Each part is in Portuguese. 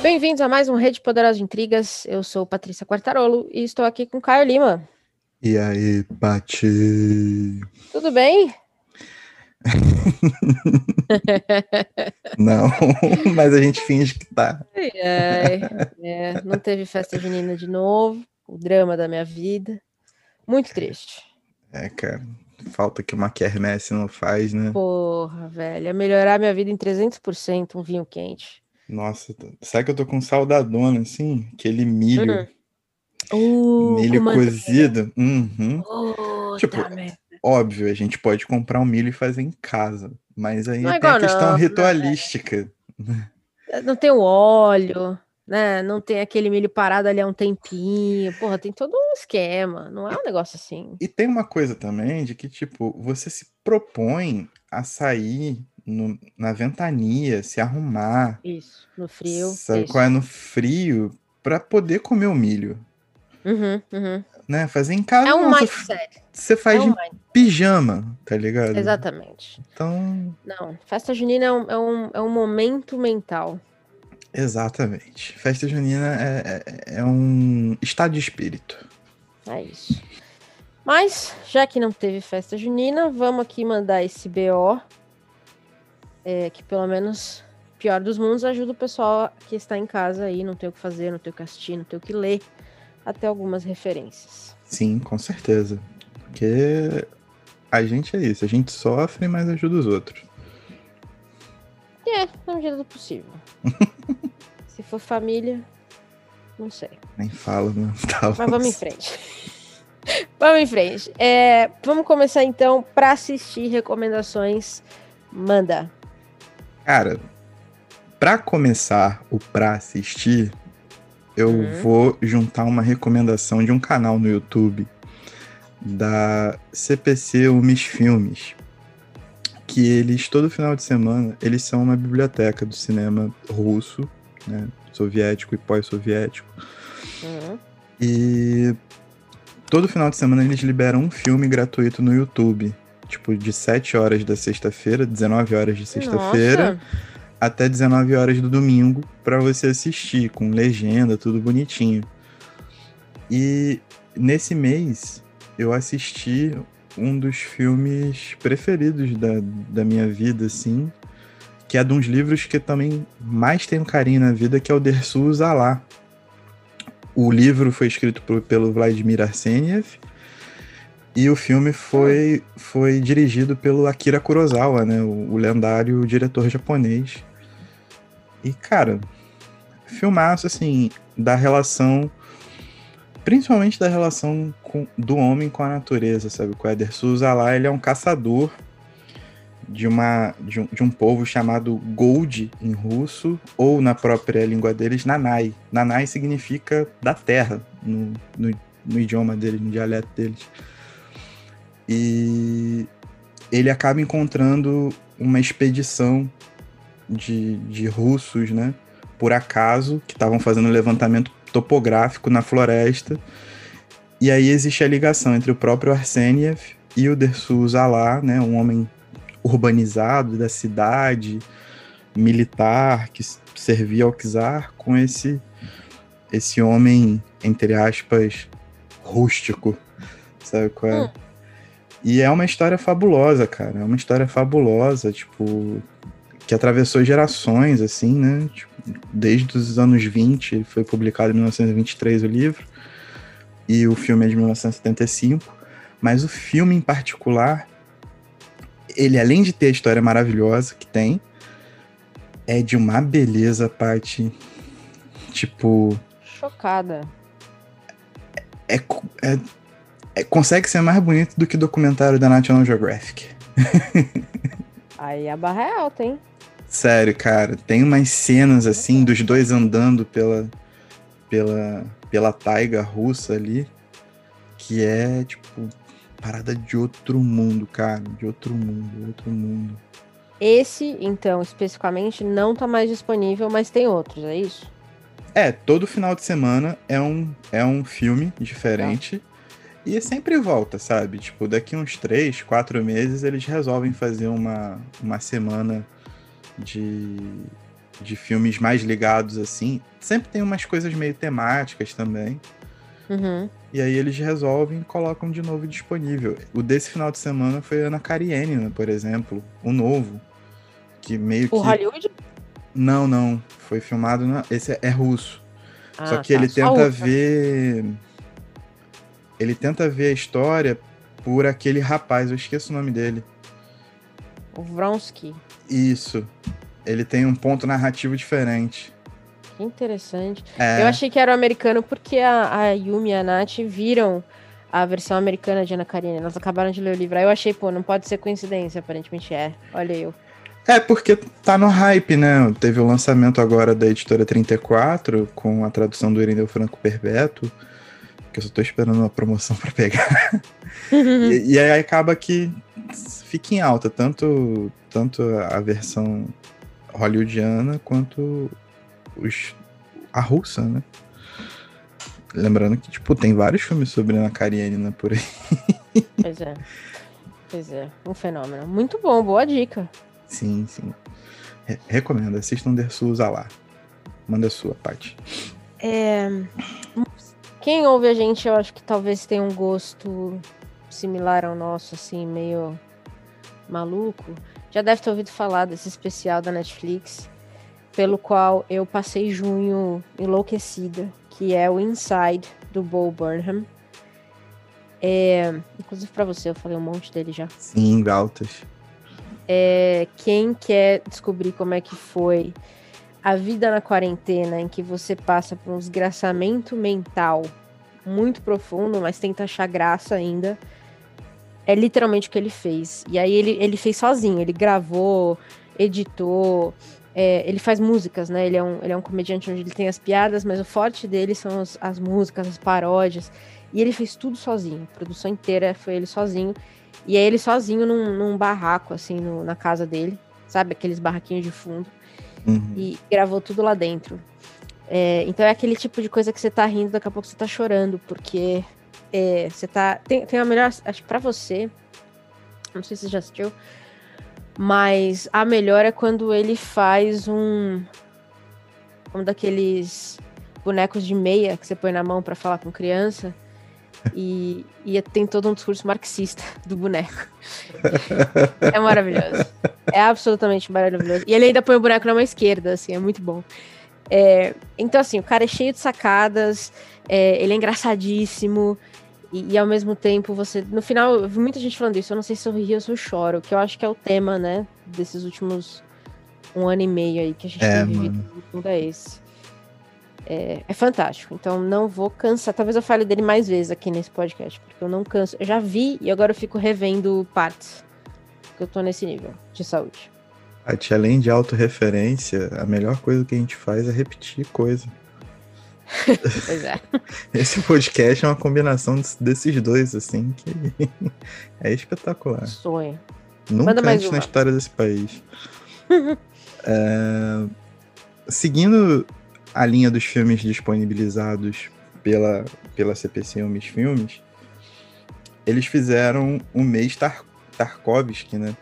Bem-vindos a mais um Rede Poderosa de Intrigas. Eu sou Patrícia Quartarolo e estou aqui com Caio Lima. E aí, Pati? Tudo bem? não, mas a gente finge que tá. É, é, não teve festa junina de novo, o drama da minha vida. Muito triste. É, cara, falta que uma quermesse não faz, né? Porra, velho, é melhorar minha vida em 300% um vinho quente. Nossa, sabe que eu tô com saudadona, assim? Aquele milho. Uhum. Uh, milho cozido. Uhum. Oh, tipo, tá óbvio, a gente pode comprar um milho e fazer em casa. Mas aí Não é tem a questão não, né, ritualística. Não tem o óleo, né? Não tem aquele milho parado ali há um tempinho. Porra, tem todo um esquema. Não é um negócio assim. E tem uma coisa também de que, tipo, você se propõe a sair no- na ventania, se arrumar, Isso, no frio. sabe isso. qual é no frio, pra poder comer o milho, Uhum, uhum. né? Fazer em casa, É um não, mindset. você É faz um de mind- pijama, tá ligado? Exatamente. Então, Não, festa junina é um, é um, é um momento mental. exatamente. Festa junina é, é, é um estado de espírito. É isso. Mas, já que não teve festa junina, vamos aqui mandar esse BO. É, que pelo menos, pior dos mundos, ajuda o pessoal que está em casa aí, não tem o que fazer, não tem o que assistir, não tem o que ler, até algumas referências. Sim, com certeza. Porque a gente é isso, a gente sofre, mas ajuda os outros. É, na medida do possível. Se for família, não sei. Nem fala, né? Tá Mas vamos em frente. vamos em frente. É, vamos começar então para assistir recomendações. Manda. Cara, pra começar o pra assistir, eu Uhum. vou juntar uma recomendação de um canal no YouTube da CPC Umis Filmes, que eles todo final de semana eles são uma biblioteca do cinema russo, né, soviético e pós-soviético. Uhum. E todo final de semana eles liberam um filme gratuito no YouTube. Tipo, de 7 horas da sexta-feira, 19 horas de sexta-feira, até 19 horas do domingo, pra você assistir, com legenda, tudo bonitinho. E nesse mês eu assisti um dos filmes preferidos da, da minha vida, assim, que é de uns livros que eu também mais tenho carinho na vida, que é o Dersu Zalá. O livro foi escrito por- pelo Vladimir Arseniev e o filme foi, foi dirigido pelo Akira Kurosawa, né, o, o lendário diretor japonês. E, cara, filmaço, assim, da relação, principalmente da relação com- do homem com a natureza, sabe? O Ederson Zala, ele é um caçador de, uma, de, um, de um povo chamado Gold em russo, ou na própria língua deles, Nanai. Nanai significa da terra, no, no, no idioma deles, no dialeto deles. E ele acaba encontrando uma expedição de, de russos, né? Por acaso, que estavam fazendo um levantamento topográfico na floresta. E aí existe a ligação entre o próprio Arseniev e o Dersu Zalá, né? Um homem urbanizado da cidade, militar, que servia ao czar, com esse, esse homem, entre aspas, rústico. Sabe qual é? Hum. E é uma história fabulosa, cara. É uma história fabulosa, tipo, que atravessou gerações, assim, né? Tipo, desde os anos 20, foi publicado em 1923 o livro, e o filme é de 1975. Mas o filme em particular, ele além de ter a história maravilhosa que tem, é de uma beleza, Paty. Tipo, Chocada. é, é- é- consegue ser mais bonito do que o documentário da National Geographic. Aí a barra é alta, hein? Sério, cara, tem umas cenas assim dos dois andando pela pela pela taiga russa ali que é tipo parada de outro mundo, cara, de outro mundo, outro mundo. Esse, então, especificamente, não tá mais disponível, mas tem outros, é isso? É, todo final de semana é um é um filme diferente e sempre volta, sabe? Tipo, daqui uns três, quatro meses eles resolvem fazer uma uma semana de de filmes mais ligados assim, sempre tem umas coisas meio temáticas também. Uhum. E aí eles resolvem e colocam de novo disponível. O desse final de semana foi Ana Karenina, por exemplo, o novo. Que meio o que. Hollywood? Não, não. Foi filmado. Na... Esse é, é russo. Ah, Só que tá, ele tenta outra. ver. Ele tenta ver a história por aquele rapaz, eu esqueço o nome dele. O Vronsky. Isso. Ele tem um ponto narrativo diferente. Que interessante. É, Eu achei que era o americano porque a, a Yumi e a Nath viram a versão americana de Ana Karenina. Elas acabaram de ler o livro. Aí eu achei, pô, não pode ser coincidência, aparentemente é. Olha eu. é porque tá no hype, né? Teve o lançamento agora da editora 34, com a tradução do Irineu Franco Perpétuo, que eu só tô esperando uma promoção pra pegar. E, e aí acaba que fica em alta, tanto, tanto a versão hollywoodiana quanto os, a russa, né? Lembrando que, tipo, tem vários filmes sobre Ana Karenina por aí. pois é. Pois é. Um fenômeno. Muito bom, boa dica. Sim, sim. Re- recomendo, assistam Der Souza lá. Manda a sua, Paty. É, Quem ouve a gente, eu acho que talvez tenha um gosto similar ao nosso, assim, meio maluco. Já deve ter ouvido falar desse especial da Netflix, pelo qual eu passei junho enlouquecida, que é o Inside, do Bo Burnham. É, inclusive pra você, eu falei um monte dele já. Sim, altas. É, quem quer descobrir como é que foi a vida na quarentena, em que você passa por um desgraçamento mental muito profundo, mas tenta achar graça ainda, é literalmente o que ele fez. E aí ele, ele fez sozinho, ele gravou, editou, é, ele faz músicas, né? Ele é, um, ele é um comediante onde ele tem as piadas, mas o forte dele são as, as músicas, as paródias. E ele fez tudo sozinho, a produção inteira foi ele sozinho. E é ele sozinho num, num barraco, assim, no- na casa dele, sabe? Aqueles barraquinhos de fundo. Uhum. E gravou tudo lá dentro. É, então é aquele tipo de coisa que você tá rindo, daqui a pouco você tá chorando, porque é, você tá. Tem, tem a melhor. Acho que pra você. Não sei se você já assistiu. Mas a melhor é quando ele faz um. Um daqueles bonecos de meia que você põe na mão pra falar com criança. E, e tem todo um discurso marxista do boneco. É maravilhoso. É absolutamente maravilhoso. E ele ainda põe o boneco na mão esquerda, assim, é muito bom. É, então, assim, o cara é cheio de sacadas, é, ele é engraçadíssimo, e, e ao mesmo tempo você. No final, eu vi muita gente falando isso, eu não sei se eu rio ou se eu choro, que eu acho que é o tema, né, desses últimos um ano e meio aí que a gente É, tem vivido. mano. É esse. É, é fantástico. Então não vou cansar. Talvez eu fale dele mais vezes aqui nesse podcast, porque eu não canso. Eu já vi e agora eu fico revendo partes. Porque eu tô nesse nível de saúde. Paty, além de autorreferência, a melhor coisa que a gente faz é repetir coisa. Pois é. Esse podcast é uma combinação des- desses dois, assim, que é espetacular. Sonho. Nunca Manda mais antes na uma. história desse país. É, Seguindo a linha dos filmes disponibilizados pela, pela CPC Filmes Filmes, eles fizeram o mês Tar Tarkovsky, né?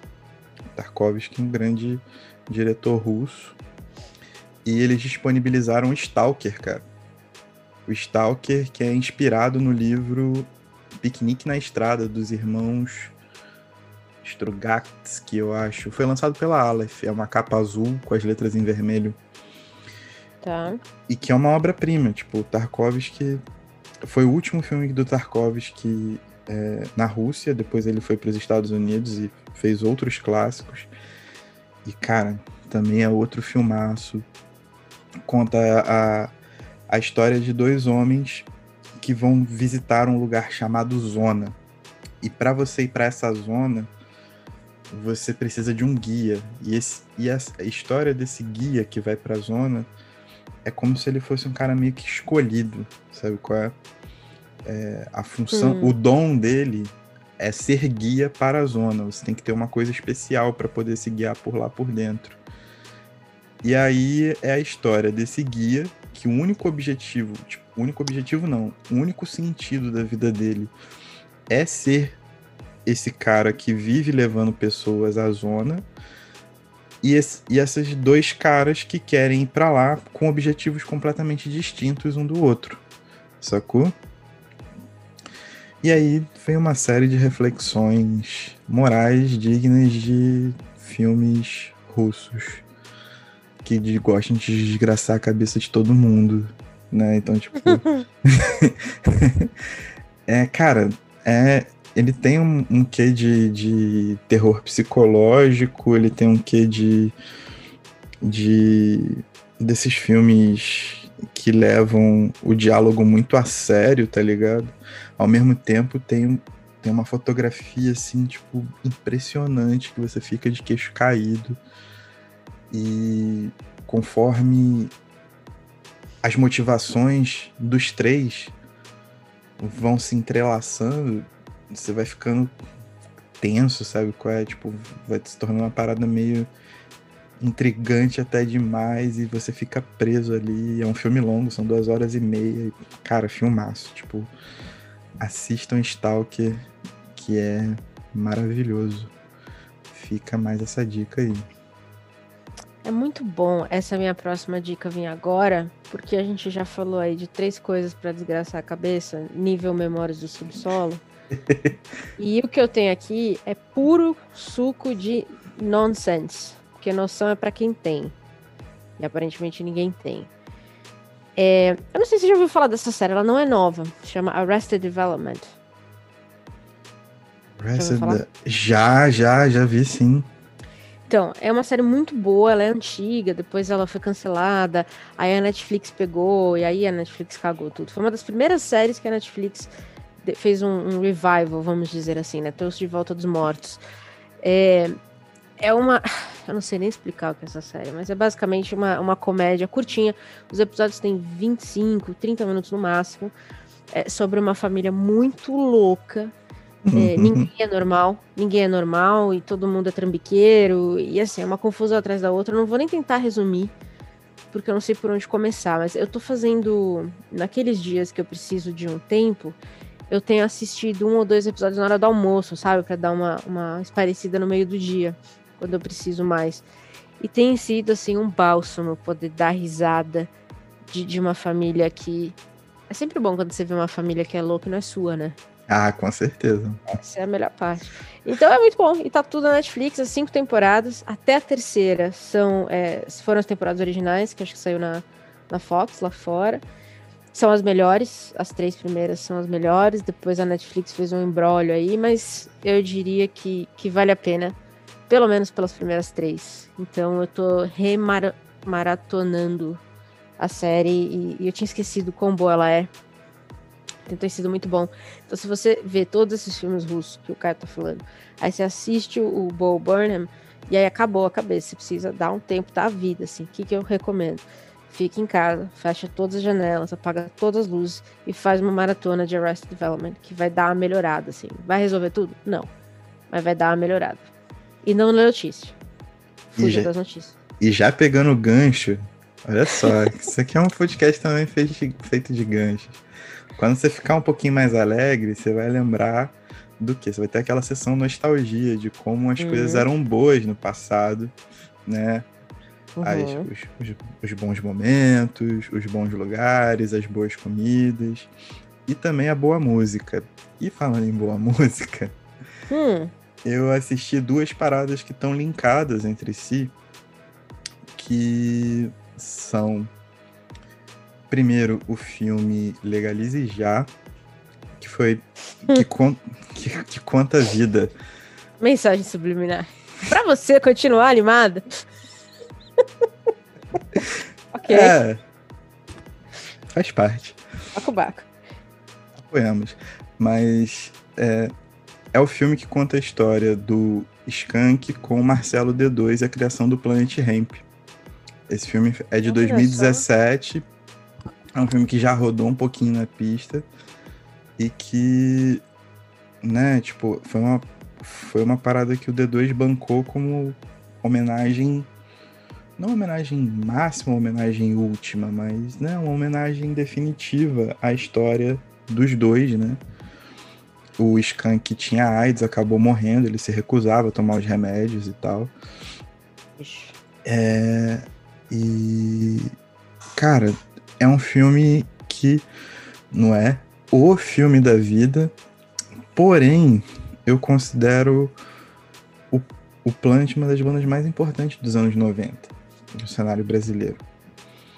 Tarkovsky, um grande diretor russo. E eles disponibilizaram Stalker, cara. O Stalker, que é inspirado no livro Piquenique na Estrada, dos irmãos Strugatsky, eu acho. Foi lançado pela Aleph. É uma capa azul com as letras em vermelho. Tá. E que é uma obra-prima. Tipo, Tarkovsky... Foi o último filme do Tarkovsky é, na Rússia. Depois ele foi para os Estados Unidos e fez outros clássicos. E, cara, também é outro filmaço. Conta a, a história de dois homens que vão visitar um lugar chamado Zona. E para você ir para essa zona, você precisa de um guia. E, esse, e essa- a história desse guia que vai para a zona é como se ele fosse um cara meio que escolhido, sabe qual é? É, a função, Hum. o dom dele é ser guia para a zona. Você tem que ter uma coisa especial para poder se guiar por lá por dentro. E aí é a história desse guia que o único objetivo, tipo, o único objetivo não, o único sentido da vida dele é ser esse cara que vive levando pessoas à zona e, esse, e esses dois caras que querem ir para lá com objetivos completamente distintos um do outro. Sacou? E aí vem uma série de reflexões morais dignas de filmes russos que gostam de desgraçar a cabeça de todo mundo, né? Então, tipo. é, cara, é, ele tem um, um quê de, de terror psicológico, ele tem um quê de. de desses filmes que levam o diálogo muito a sério, tá ligado? Ao mesmo tempo tem, tem uma fotografia assim, tipo, impressionante que você fica de queixo caído. E conforme as motivações dos três vão se entrelaçando, você vai ficando tenso, sabe? Qual é? Tipo, vai se tornando uma parada meio intrigante até demais e você fica preso ali. É um filme longo, são duas horas e meia. Cara, filmaço. Tipo, assistam Stalker, que é maravilhoso. Fica mais essa dica aí. É muito bom essa minha próxima dica vir agora, porque a gente já falou aí de três coisas para desgraçar a cabeça, nível memórias do subsolo. E o que eu tenho aqui é puro suco de nonsense, porque noção é para quem tem. E aparentemente ninguém tem. É, eu não sei se você já ouviu falar dessa série, ela não é nova, chama Arrested Development. Arrested já, já, já vi sim. Então, é uma série muito boa, ela é antiga, depois ela foi cancelada, aí a Netflix pegou, e aí a Netflix cagou tudo. Foi uma das primeiras séries que a Netflix fez um, um revival, vamos dizer assim, né? Trouxe de volta dos mortos. É, é uma. Eu não sei nem explicar o que é essa série, mas é basicamente uma, uma comédia curtinha. Os episódios têm 25, 30 minutos no máximo. É sobre uma família muito louca é, ninguém é normal, ninguém é normal e todo mundo é trambiqueiro. E assim, é uma confusão atrás da outra. Eu não vou nem tentar resumir, porque eu não sei por onde começar. Mas eu tô fazendo. Naqueles dias que eu preciso de um tempo, eu tenho assistido um ou dois episódios na hora do almoço, sabe? para dar uma, uma esparecida no meio do dia, quando eu preciso mais. E tem sido, assim, um bálsamo poder dar risada de, de uma família que. É sempre bom quando você vê uma família que é louca e não é sua, né? Ah, com certeza. Essa é a melhor parte. Então é muito bom. E tá tudo na Netflix, as cinco temporadas. Até a terceira são, é, foram as temporadas originais, que acho que saiu na, na Fox lá fora. São as melhores. As três primeiras são as melhores. Depois a Netflix fez um embrólio aí, mas eu diria que, que vale a pena. Pelo menos pelas primeiras três. Então eu tô remaratonando a série e, e eu tinha esquecido quão boa ela é tem sido muito bom. Então, se você vê todos esses filmes russos que o cara tá falando, aí você assiste o, o Bo Burnham e aí acabou a cabeça. Você precisa dar um tempo da vida, assim. O que, que eu recomendo? Fique em casa, fecha todas as janelas, apaga todas as luzes e faz uma maratona de Arrested Development, que vai dar uma melhorada, assim. Vai resolver tudo? Não. Mas vai dar uma melhorada. E não lê notícia. Fuja das notícias. E já pegando o gancho, olha só, isso aqui é um podcast também feito de, feito de ganchos. Quando você ficar um pouquinho mais alegre, você vai lembrar do que? Você vai ter aquela sessão nostalgia de como as uhum. coisas eram boas no passado, né? As, os, os, os, bons momentos, os bons lugares, as boas comidas e também a boa música. E falando em boa música, hum. eu assisti duas paradas que estão linkadas entre si, que são primeiro o filme Legalize Já, que foi. que, con que, que conta a vida. Mensagem subliminar. Pra você continuar animada. ok. É, faz parte. Baco Apoiamos. Mas é, é o filme que conta a história do Skank com o Marcelo D2 e a criação do Planet Ramp. Esse filme é de 2017 é um filme que já rodou um pouquinho na pista e que, né, tipo, foi uma, foi uma parada que o D2 bancou como homenagem, não homenagem máxima, homenagem última, mas, né, uma homenagem definitiva à história dos dois, né. O Skank tinha AIDS, acabou morrendo, ele se recusava a tomar os remédios e tal. É, e. Cara, é um filme que não é o filme da vida, porém, eu considero o, o Plant uma das bandas mais importantes dos anos 90 no cenário brasileiro.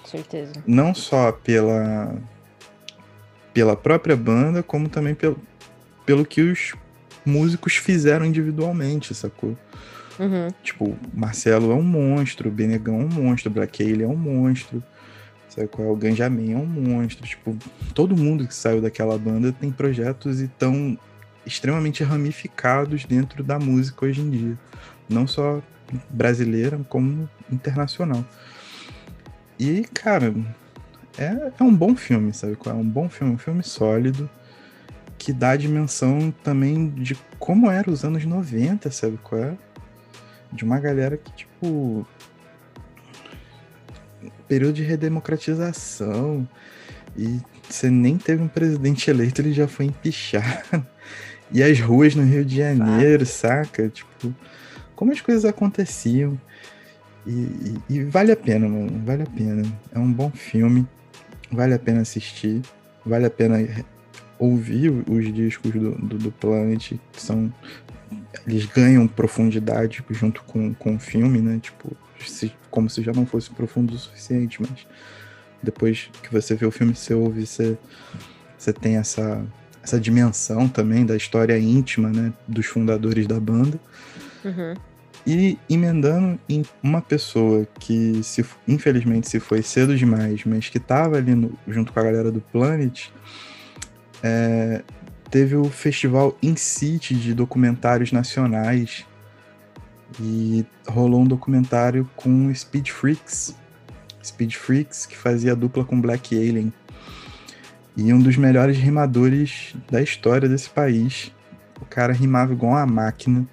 Certeza. Não só pela, pela própria banda, como também pelo, pelo que os músicos fizeram individualmente, sacou? Uhum. Tipo, Marcelo é um monstro, Benegão é um monstro, Black Alien é um monstro, sabe qual é? O Ganjamin é um monstro. Tipo, todo mundo que saiu daquela banda tem projetos e tão extremamente ramificados dentro da música hoje em dia. Não só brasileira, como internacional. E, cara, é, é um bom filme, sabe qual é? Um bom filme, um filme sólido que dá a dimensão também de como eram os anos 90, sabe qual é? De uma galera que, tipo. Período de redemocratização. E você nem teve um presidente eleito, ele já foi empichado. E as ruas no Rio de Janeiro, saca? Tipo, como as coisas aconteciam. E, e, e, vale a pena, mano. Vale a pena. É um bom filme. Vale a pena assistir. Vale a pena ouvir os discos do, do, do Planet. São. Eles ganham profundidade junto com, com o filme, né? Tipo, se, como se já não fosse profundo o suficiente, mas depois que você vê o filme, você ouve, você, você tem essa, essa dimensão também da história íntima, né? Dos fundadores da banda. Uhum. E emendando em uma pessoa que, se, infelizmente, se foi cedo demais, mas que estava ali no, junto com a galera do Planet, é, teve o festival In City de documentários nacionais. E rolou um documentário com Speed Freaks. Speed Freaks, que fazia dupla com Black Alien. E um dos melhores rimadores da história desse país. O cara rimava igual uma máquina.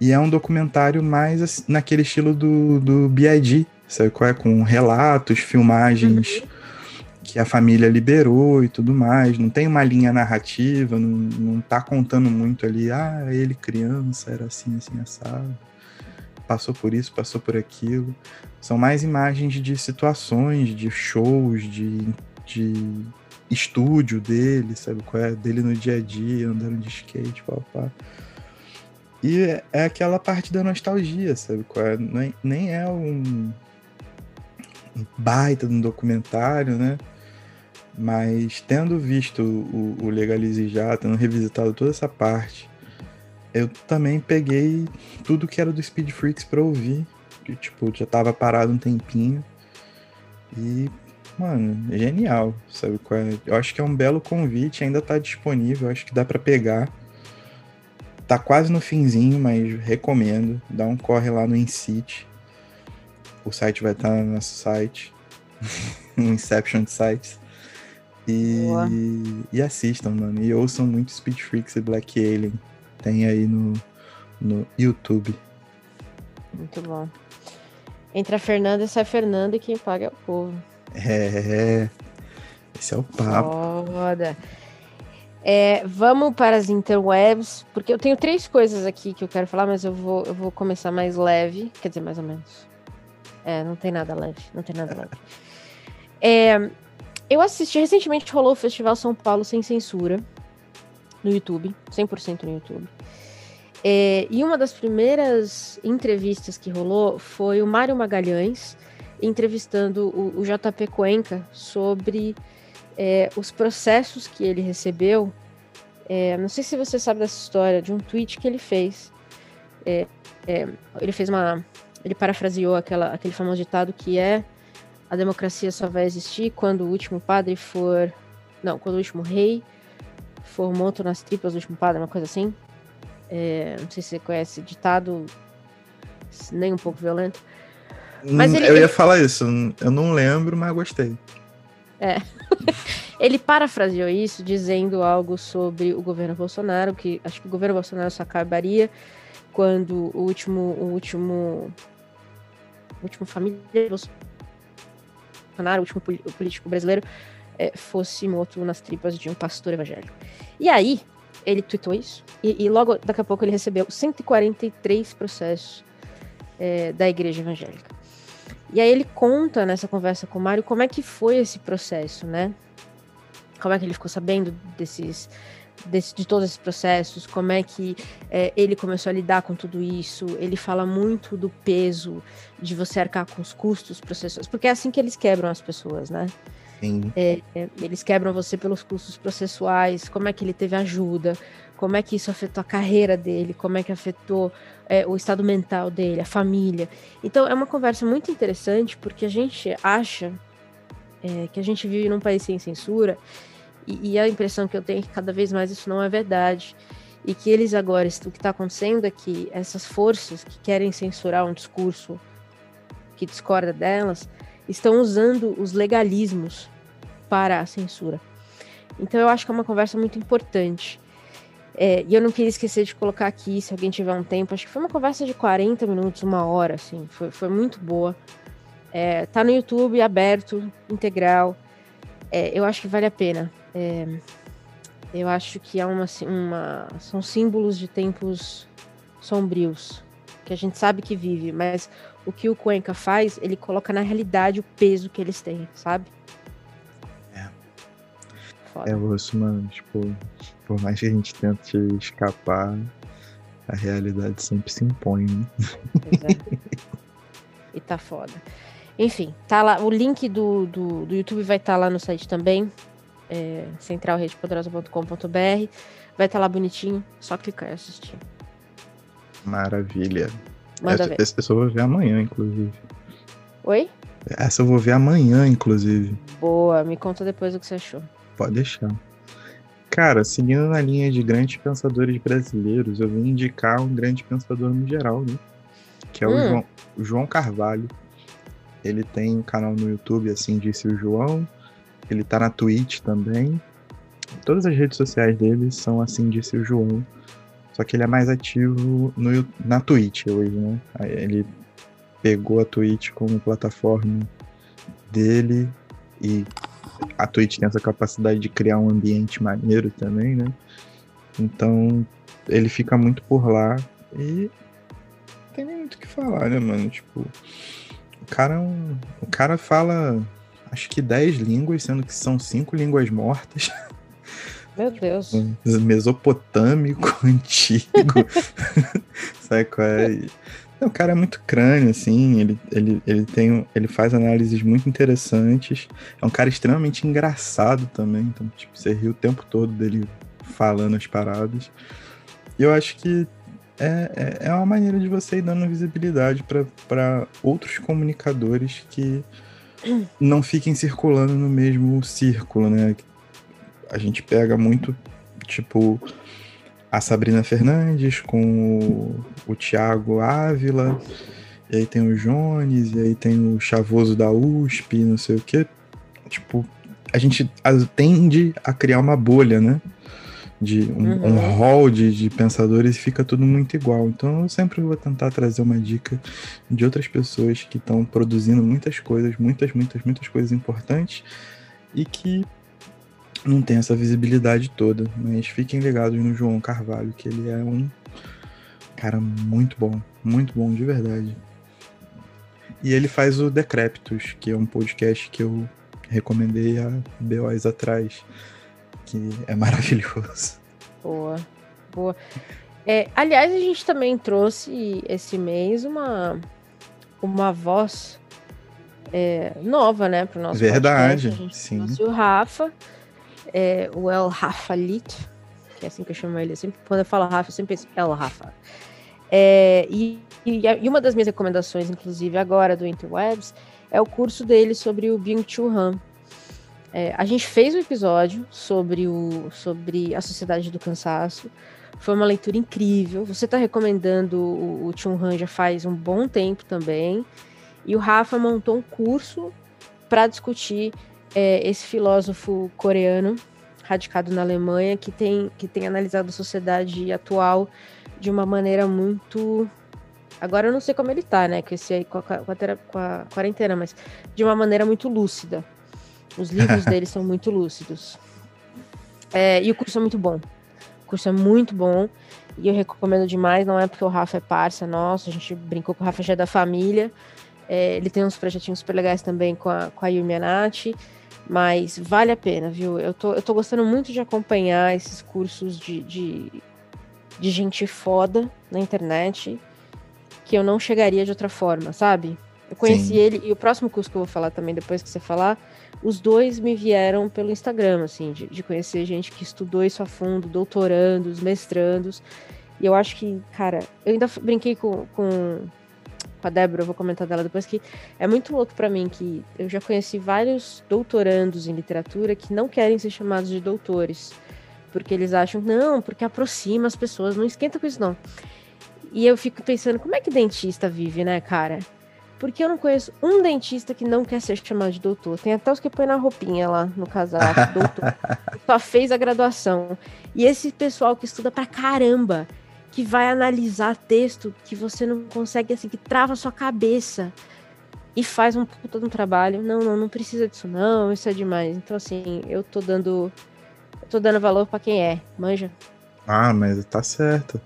E é um documentário mais assim, naquele estilo do, do B.I.G., sabe qual é? Com relatos, filmagens uhum. que a família liberou e tudo mais. Não tem uma linha narrativa, não, não tá contando muito ali, ah, ele criança, era assim, assim, assado. Passou por isso, passou por aquilo. São mais imagens de situações, de shows, de, de estúdio dele, sabe qual é? Dele no dia a dia, andando de skate, papá. E é, é aquela parte da nostalgia, sabe? É? Nem, nem é um, um baita de um documentário, né? Mas tendo visto o, o Legalize já, tendo revisitado toda essa parte, eu também peguei tudo que era do Speed Freaks pra ouvir. Que, tipo, já tava parado um tempinho. E, mano, genial, sabe? É? Eu acho que é um belo convite, ainda tá disponível, acho que dá para pegar. Tá quase no finzinho, mas recomendo. Dá um corre lá no InCity. O site vai estar no nosso site. no Inception de sites. E, e assistam, mano. E ouçam muito Speed Freaks e Black Alien. Tem aí no, no YouTube. Muito bom. Entre a Fernanda e sai a Fernanda e quem paga é o povo. É. Esse é o papo. Foda. É, vamos para as interwebs, porque eu tenho três coisas aqui que eu quero falar, mas eu vou, eu vou começar mais leve, quer dizer, mais ou menos. É, não tem nada leve, não tem nada leve. É, eu assisti, recentemente rolou o Festival São Paulo Sem Censura, no YouTube, 100% no YouTube. É, e uma das primeiras entrevistas que rolou foi o Mário Magalhães entrevistando o, o JP Cuenca sobre é, os processos que ele recebeu. É, não sei se você sabe dessa história, de um tweet que ele fez. É, é, ele fez uma. Ele parafraseou aquela, aquele famoso ditado que é a democracia só vai existir quando o último padre for. Não, quando o último rei for morto nas tripas do último padre, uma coisa assim. É, não sei se você conhece ditado nem um pouco violento. Mas hum, ele, eu ia ele... falar isso, eu não lembro, mas gostei. É. ele parafraseou isso dizendo algo sobre o governo Bolsonaro, que acho que o governo Bolsonaro só acabaria quando o último, o último, o último família Bolsonaro, o último político brasileiro, é, fosse morto nas tripas de um pastor evangélico. E aí, ele tweetou isso, e, e logo daqui a pouco ele recebeu 143 processos é, da igreja evangélica. E aí ele conta nessa conversa com o Mário como é que foi esse processo, né? Como é que ele ficou sabendo desses, desse, de todos esses processos, como é que é, ele começou a lidar com tudo isso. Ele fala muito do peso de você arcar com os custos processuais, porque é assim que eles quebram as pessoas, né? É, é, eles quebram você pelos custos processuais, como é que ele teve ajuda, como é que isso afetou a carreira dele, como é que afetou é, o estado mental dele, a família. Então é uma conversa muito interessante porque a gente acha é, que a gente vive num país sem censura e, e, a impressão que eu tenho é que cada vez mais isso não é verdade e que eles agora, o que está acontecendo é que essas forças que querem censurar um discurso que discorda delas estão usando os legalismos para a censura. Então eu acho que é uma conversa muito importante. É, e eu não queria esquecer de colocar aqui, se alguém tiver um tempo, acho que foi uma conversa de 40 minutos, uma hora, assim, foi, foi muito boa. É, tá no YouTube, aberto, integral. É, eu acho que vale a pena. É, eu acho que é uma, uma, são símbolos de tempos sombrios, que a gente sabe que vive, mas o que o Cuenca faz, ele coloca na realidade o peso que eles têm, sabe? É. Foda. É osso, mano. Tipo, por mais que a gente tente escapar, a realidade sempre se impõe, né? É. e tá foda. Enfim, tá lá. O link do, do, do YouTube vai estar tá lá no site também. É, centralredepoderosa.com.br. Vai estar tá lá bonitinho. Só clicar e assistir. Maravilha. Manda essa, ver. essa eu vou ver amanhã, inclusive. Oi? Essa eu vou ver amanhã, inclusive. Boa, me conta depois o que você achou. Pode deixar. Cara, seguindo na linha de grandes pensadores brasileiros, eu vim indicar um grande pensador no geral, né? Que é hum. o, João, o João Carvalho. Ele tem um canal no YouTube, assim disse o João. Ele tá na Twitch também. Todas as redes sociais dele são assim disse o João. Só que ele é mais ativo no, na Twitch hoje, né? Ele pegou a Twitch como plataforma dele e a Twitch tem essa capacidade de criar um ambiente maneiro também, né? Então ele fica muito por lá e não tem nem muito o que falar, né, mano? Tipo, o cara, é um, o cara fala acho que 10 línguas, sendo que são cinco línguas mortas. Meu Deus. Mesopotâmico antigo. Sabe qual é? O cara é muito crânio, assim, ele, ele, ele, tem, ele faz análises muito interessantes. É um cara extremamente engraçado também, então, tipo, você ri o tempo todo dele falando as paradas. E eu acho que é, é, é uma maneira de você ir dando visibilidade para outros comunicadores que não fiquem circulando no mesmo círculo, né? a gente pega muito, tipo, a Sabrina Fernandes com o, o Tiago Ávila, e aí tem o Jones, e aí tem o Chavoso da USP, não sei o quê. Tipo, a gente tende a criar uma bolha, né? De um, uhum. um hall de, de pensadores e fica tudo muito igual. Então eu sempre vou tentar trazer uma dica de outras pessoas que estão produzindo muitas coisas, muitas, muitas, muitas coisas importantes e que não tem essa visibilidade toda. Mas fiquem ligados no João Carvalho, que ele é um cara muito bom, muito bom de verdade. E ele faz o Decrépitos, que é um podcast que eu recomendei há BOs atrás, que é maravilhoso. Boa, boa. É, aliás, a gente também trouxe esse mês uma, uma voz é, nova, né, para o nosso Verdade, podcast. Sim. o Rafa, é, o El Rafalit, que é assim que eu chamo ele. sempre, quando eu falo Rafa, eu sempre penso El Rafa. É, e, e, uma das minhas recomendações, inclusive agora do Interwebs, é o curso dele sobre o Byung-Chul Han. É, a gente fez um episódio sobre, o, sobre a Sociedade do Cansaço. Foi uma leitura incrível. Você está recomendando o, o Chun Han já faz um bom tempo também. E o Rafa montou um curso para discutir é esse filósofo coreano, radicado na Alemanha, que tem, que tem analisado a sociedade atual de uma maneira muito. Agora eu não sei como ele tá, né? Com, esse, com, a, com, a, com a quarentena, mas de uma maneira muito lúcida. Os livros dele são muito lúcidos. É, e o curso é muito bom. O curso é muito bom e eu recomendo demais. Não é porque o Rafa é parça nosso, a gente brincou com o Rafa já é da família. É, ele tem uns projetinhos super legais também com a, com a Yumi Anati, mas vale a pena, viu? Eu tô, eu tô gostando muito de acompanhar esses cursos de, de, de gente foda na internet que eu não chegaria de outra forma, sabe? Eu conheci Sim. ele, e o próximo curso que eu vou falar também, depois que você falar, os dois me vieram pelo Instagram, assim, de, de conhecer gente que estudou isso a fundo, doutorandos, mestrandos. E eu acho que, cara, eu ainda brinquei com, com, com a Débora, eu vou comentar dela depois, que é muito louco para mim que eu já conheci vários doutorandos em literatura que não querem ser chamados de doutores. Porque eles acham, não, porque aproxima as pessoas, não esquenta com isso, não. E eu fico pensando, como é que dentista vive, né, cara? Porque eu não conheço um dentista que não quer ser chamado de doutor. Tem até os que põem na roupinha lá no casaco, doutor. Só fez a graduação. E esse pessoal que estuda pra caramba, que vai analisar texto que você não consegue, assim, que trava a sua cabeça e faz um puta de um trabalho. Não, não, não precisa disso, não, isso é demais. Então, assim, eu tô dando. Eu tô dando valor para quem é, manja. Ah, mas tá certo.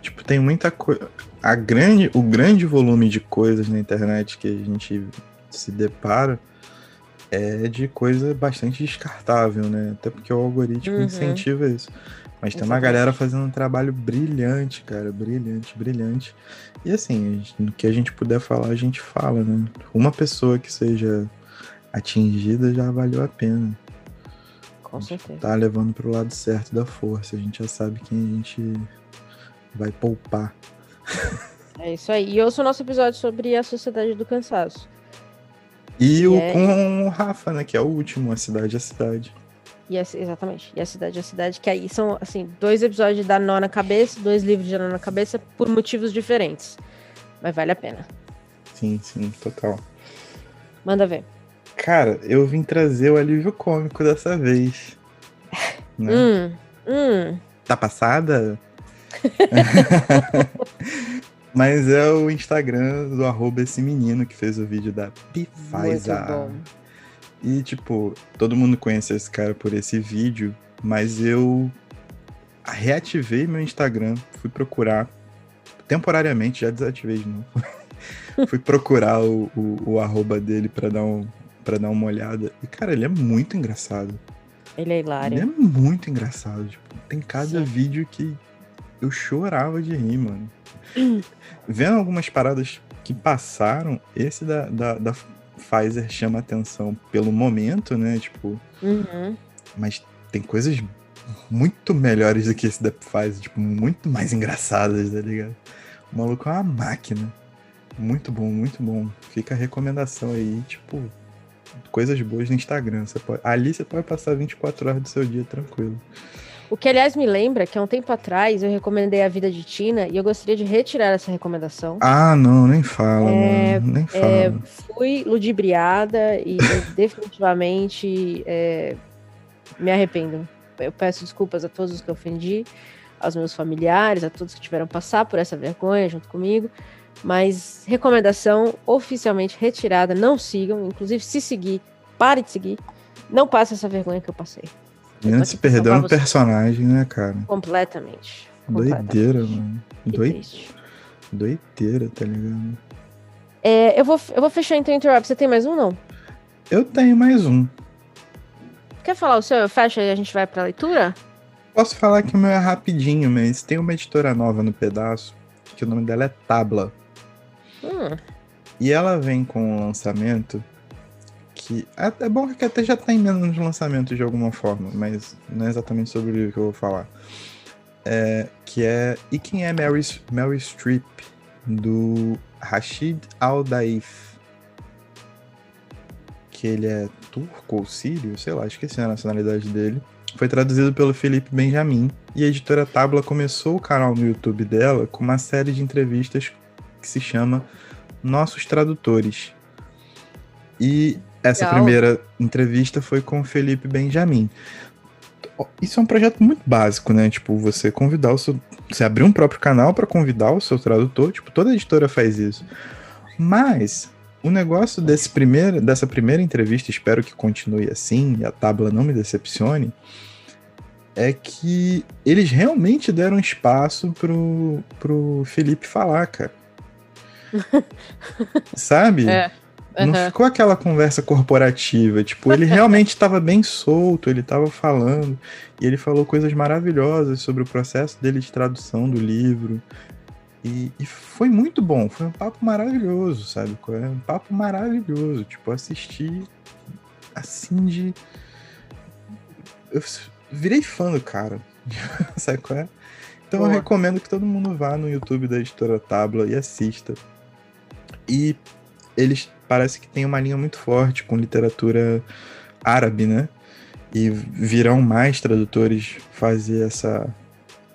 Tipo, tem muita coisa. A grande, o grande volume de coisas na internet que a gente se depara é de coisa bastante descartável, né? Até porque o algoritmo uhum. incentiva isso. Mas tem uma galera fazendo um trabalho brilhante, cara, brilhante, brilhante. E assim, gente, no que a gente puder falar, a gente fala, né? Uma pessoa que seja atingida já valeu a pena. Com certeza. Tá levando pro lado certo da força. A gente já sabe quem a gente vai poupar. É isso aí. E ouça o nosso episódio sobre a Sociedade do Cansaço. E o é... com o Rafa, né? Que é o último, A Cidade é a Cidade. E a, exatamente. E a Cidade é a Cidade, que aí são, assim, dois episódios da nó na cabeça, dois livros de nó na cabeça, por motivos diferentes. Mas vale a pena. Sim, sim, total. Manda ver. Cara, eu vim trazer o alívio cômico dessa vez. Né? Hum, hum. Tá passada? Mas é o Instagram do arroba esse menino que fez o vídeo da Pfizer. E, tipo, todo mundo conhece esse cara por esse vídeo, mas eu reativei meu Instagram, fui procurar, temporariamente, já desativei de novo. fui procurar o, o, o arroba dele para dar, um, pra dar uma olhada. E, cara, ele é muito engraçado. Ele é hilário. Ele é muito engraçado. Tipo, tem cada Sim. vídeo que eu chorava de rir, mano. Vendo algumas paradas que passaram, esse da, da, da Pfizer chama atenção pelo momento, né? Tipo. Uhum. Mas tem coisas muito melhores do que esse da Pfizer, tipo, muito mais engraçadas, tá ligado? O maluco é uma máquina. Muito bom, muito bom. Fica a recomendação aí, tipo, coisas boas no Instagram. Você pode, ali você pode passar 24 horas do seu dia tranquilo. O que, aliás, me lembra que há um tempo atrás eu recomendei a vida de Tina e eu gostaria de retirar essa recomendação. Ah, não, nem fala, é, nem fala. É, fui ludibriada e definitivamente é, me arrependo. Eu peço desculpas a todos os que ofendi, aos meus familiares, a todos que tiveram passar por essa vergonha junto comigo. Mas recomendação oficialmente retirada, não sigam. Inclusive, se seguir, pare de seguir. Não passe essa vergonha que eu passei. Menina se perdeu no personagem, né, cara? Completamente. Doideira, mano. Doi... Doideira, tá ligado? É, eu, vou, eu vou fechar então Interrupt. Você tem mais um, não? Eu tenho mais um. Quer falar o seu? Eu fecho e a gente vai pra leitura? Posso falar que o meu é rapidinho, mas tem uma editora nova no pedaço, que o nome dela é Tabla. Hum. E ela vem com um lançamento que. É, é bom que até já tá em menos lançamento de alguma forma, mas não é exatamente sobre o livro que eu vou falar. É, que é E Quem é Mary, Mary Streep, do Rashid Al-Daif. Que ele é turco ou sírio, sei lá, esqueci a nacionalidade dele. Foi traduzido pelo Felipe Benjamin. E a editora Tabla começou o canal no YouTube dela com uma série de entrevistas que se chama Nossos Tradutores. E essa Legal. primeira entrevista foi com o Felipe Benjamin. Isso é um projeto muito básico, né? Tipo, você convidar o seu. Você abrir um próprio canal para convidar o seu tradutor. Tipo, toda editora faz isso. Mas o negócio desse primeiro, dessa primeira entrevista, espero que continue assim e a tábua não me decepcione, é que eles realmente deram espaço pro, pro Felipe falar, cara. Sabe? É. Uhum. Não ficou aquela conversa corporativa. Tipo, ele realmente estava bem solto, ele estava falando. E ele falou coisas maravilhosas sobre o processo dele de tradução do livro. E, e foi muito bom, foi um papo maravilhoso, sabe? É um papo maravilhoso. Tipo, assistir assim de. Eu virei fã do cara. Sabe qual é? Então Boa. eu recomendo que todo mundo vá no YouTube da editora Tabla e assista. E eles parece que têm uma linha muito forte com literatura árabe, né? E virão mais tradutores fazer essa,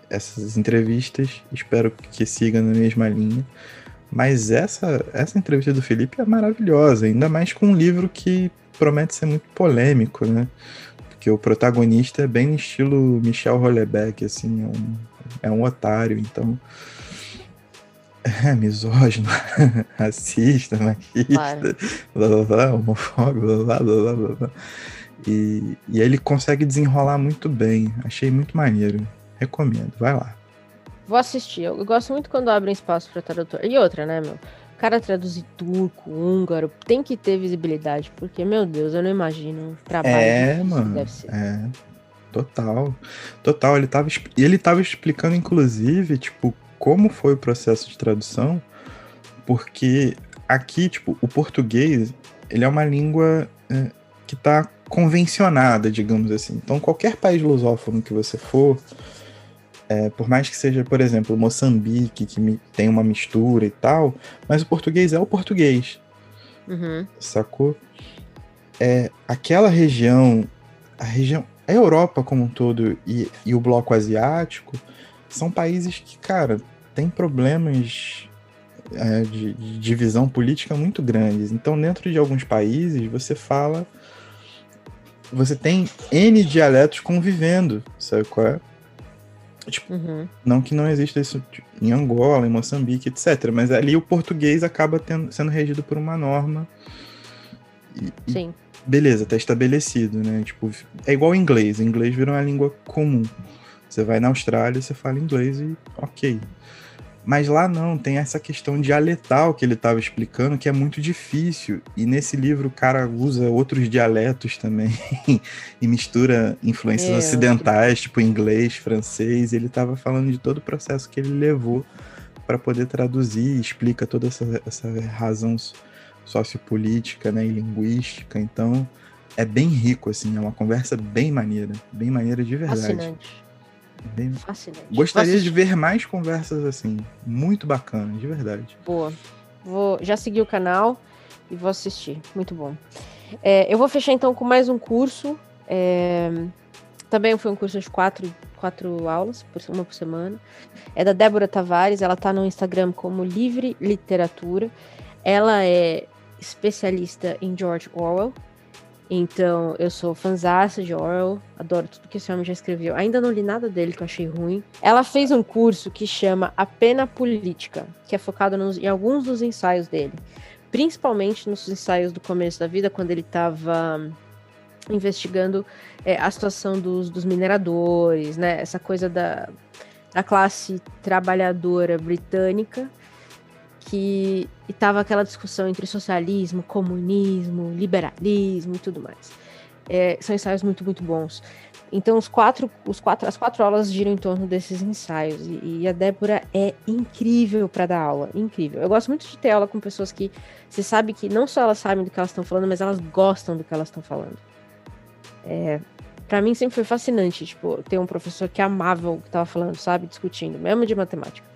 essas entrevistas. Espero que siga na mesma linha. Mas essa, essa entrevista do Felipe é maravilhosa, ainda mais com um livro que promete ser muito polêmico, né? Porque o protagonista é bem no estilo Michel Rollebeck, assim, é um, é um otário, então. É misógino, racista, machista, blá blá blá, homofóbico, blá blá blá blá blá. E, e ele consegue desenrolar muito bem. Achei muito maneiro. Recomendo, vai lá. Vou assistir. Eu gosto muito quando abrem espaço para tradutor. E outra, né, meu? O cara traduzir turco, húngaro, tem que ter visibilidade, porque, meu Deus, eu não imagino o trabalho é, mano, deve ser. É, total. Total, ele tava, ele tava explicando, inclusive, tipo, como foi o processo de tradução, porque aqui, tipo, o português, ele é uma língua é, que tá convencionada, digamos assim. Então, qualquer país lusófono que você for, é, por mais que seja, por exemplo, Moçambique, que tem uma mistura e tal, mas o português é o português. Uhum. Sacou? É, aquela região, a região, a Europa como um todo e, e o bloco asiático são países que, cara, tem problemas é, de, de divisão política muito grandes. Então, dentro de alguns países, você fala. Você tem N dialetos convivendo, sabe qual é? Tipo, uhum. Não que não exista isso tipo, em Angola, em Moçambique, etc. Mas ali o português acaba tendo, sendo regido por uma norma. E, Sim. E beleza, tá estabelecido, né? Tipo, é igual o inglês. O inglês virou uma língua comum. Você vai na Austrália, você fala inglês e ok. Mas lá não, tem essa questão dialetal que ele estava explicando, que é muito difícil. E nesse livro o cara usa outros dialetos também e mistura influências é, ocidentais, tipo inglês, francês. ele estava falando de todo o processo que ele levou para poder traduzir, explica toda essa, essa razão sociopolítica né, e linguística. Então é bem rico, assim, é uma conversa bem maneira, bem maneira de verdade. Fascinante. Bem... Fascinante. Gostaria de ver mais conversas assim. Muito bacana, de verdade. Boa. Vou já seguir o canal e vou assistir. Muito bom. É, eu vou fechar então com mais um curso. É, também foi um curso de quatro, quatro aulas, por, uma por semana. É da Débora Tavares, ela está no Instagram como Livre Literatura. Ela é especialista em George Orwell, então, eu sou fanzaça de Orwell, adoro tudo que esse homem já escreveu. Ainda não li nada dele que eu achei ruim. Ela fez um curso que chama A Pena Política, que é focado nos, em alguns dos ensaios dele. Principalmente nos ensaios do começo da vida, quando ele estava investigando é, a situação dos, dos mineradores, né? Essa coisa da, da classe trabalhadora britânica que estava aquela discussão entre socialismo, comunismo, liberalismo e tudo mais. É, são ensaios muito, muito bons. Então, os quatro, os quatro, as quatro aulas giram em torno desses ensaios. E, e a Débora é incrível para dar aula. Incrível. Eu gosto muito de ter aula com pessoas que você sabe que não só elas sabem do que elas estão falando, mas elas gostam do que elas estão falando. É, para mim sempre foi fascinante, tipo, ter um professor que amava o que estava falando, sabe? Discutindo, mesmo de matemática.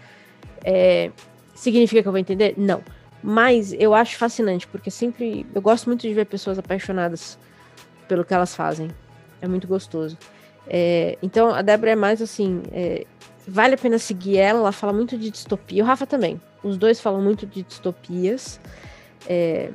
É, Significa que eu vou entender? Não. Mas eu acho fascinante, porque sempre. Eu gosto muito de ver pessoas apaixonadas pelo que elas fazem. É muito gostoso. É, então, a Débora é mais assim. É, vale a pena seguir ela, ela fala muito de distopia. O Rafa também. Os dois falam muito de distopias. É,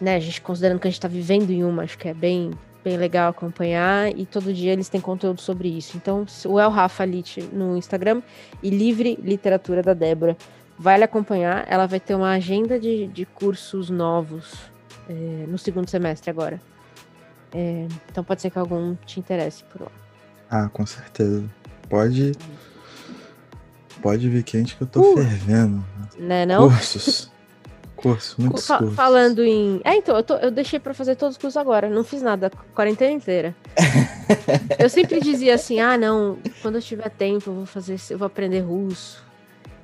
né, a gente considerando que a gente está vivendo em uma, acho que é bem, bem legal acompanhar. E todo dia eles têm conteúdo sobre isso. Então, o El Rafa Lit no Instagram e Livre Literatura da Débora vale acompanhar. Ela vai ter uma agenda de, de cursos novos é, no segundo semestre agora. É, então pode ser que algum te interesse por lá. Ah, com certeza. Pode. Pode vir quente que eu tô uh, fervendo. Né, não? Cursos. Curso, muitos Fa cursos. Falando em. É, então, eu, tô, eu deixei pra fazer todos os cursos agora. Não fiz nada a quarentena inteira. eu sempre dizia assim: ah, não, quando eu tiver tempo, eu vou fazer, eu vou aprender russo,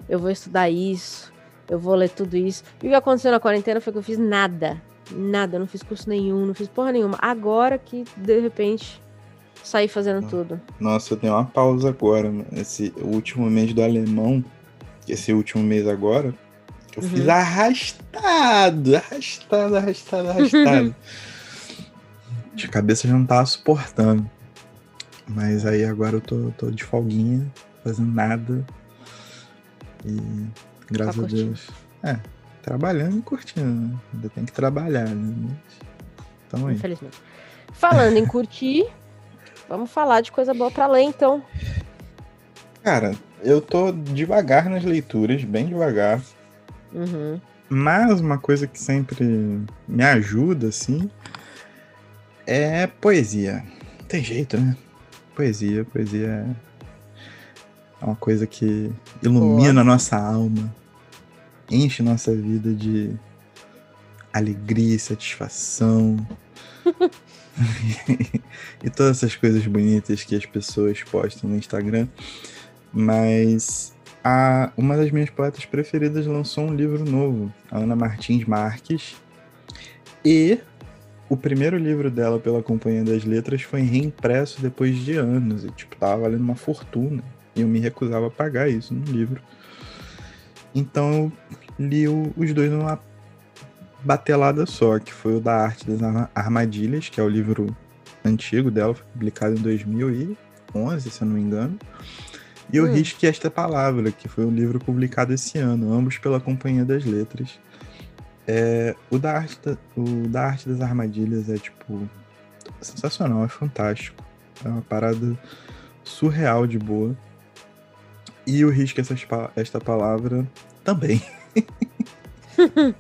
eu vou estudar isso, eu vou ler tudo isso. E o que aconteceu na quarentena foi que eu fiz nada. Nada, não fiz curso nenhum, não fiz porra nenhuma. Agora que, de repente, saí fazendo tudo. Nossa, eu tenho uma pausa agora. Esse último mês do alemão, esse último mês agora, eu uhum. fiz arrastado, arrastado, arrastado, arrastado. de cabeça já não tava suportando. Mas aí agora eu tô, tô de folguinha, fazendo nada. E graças tá a Deus. É, trabalhando e curtindo, né? Ainda tem que trabalhar, né? Então aí. Infelizmente. Falando em curtir, vamos falar de coisa boa pra ler, então. Cara, eu tô devagar nas leituras, bem devagar. Uhum. Mas uma coisa que sempre me ajuda, assim, é poesia. Não tem jeito, né? Poesia, poesia é uma coisa que ilumina Boa. nossa alma, enche nossa vida de alegria e satisfação. e todas essas coisas bonitas que as pessoas postam no Instagram. Mas a, uma das minhas poetas preferidas lançou um livro novo, a Ana Martins Marques. E o primeiro livro dela pela Companhia das Letras foi reimpresso depois de anos. E, tipo, tava valendo uma fortuna. E eu me recusava a pagar isso no livro. Então eu li o, os dois numa batelada só, que foi o da Arte das Armadilhas, que é o livro antigo dela, foi publicado em 2011, se eu não me engano. E o hum. Risque Esta Palavra, que foi um livro publicado esse ano, ambos pela Companhia das Letras. É, o, da arte da, o da Arte das Armadilhas é, tipo, sensacional, é fantástico. É uma parada surreal de boa. E o Risque essa, Esta Palavra também.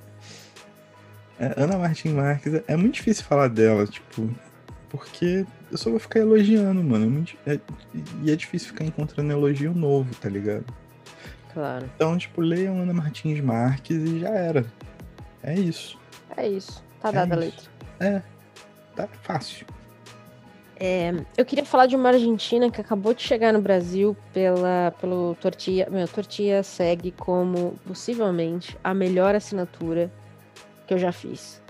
é, Ana Martin Marques, é, é muito difícil falar dela, tipo, porque eu só vou ficar elogiando, mano. É, e é difícil ficar encontrando elogio novo, tá ligado? Claro. Então, tipo, leiam Ana Martins Marques e já era. É isso. É isso. Tá dada é a letra. É. Tá fácil. É, eu queria falar de uma argentina que acabou de chegar no Brasil pela, pelo Tortilla. Meu, Tortilla segue como possivelmente a melhor assinatura que eu já fiz.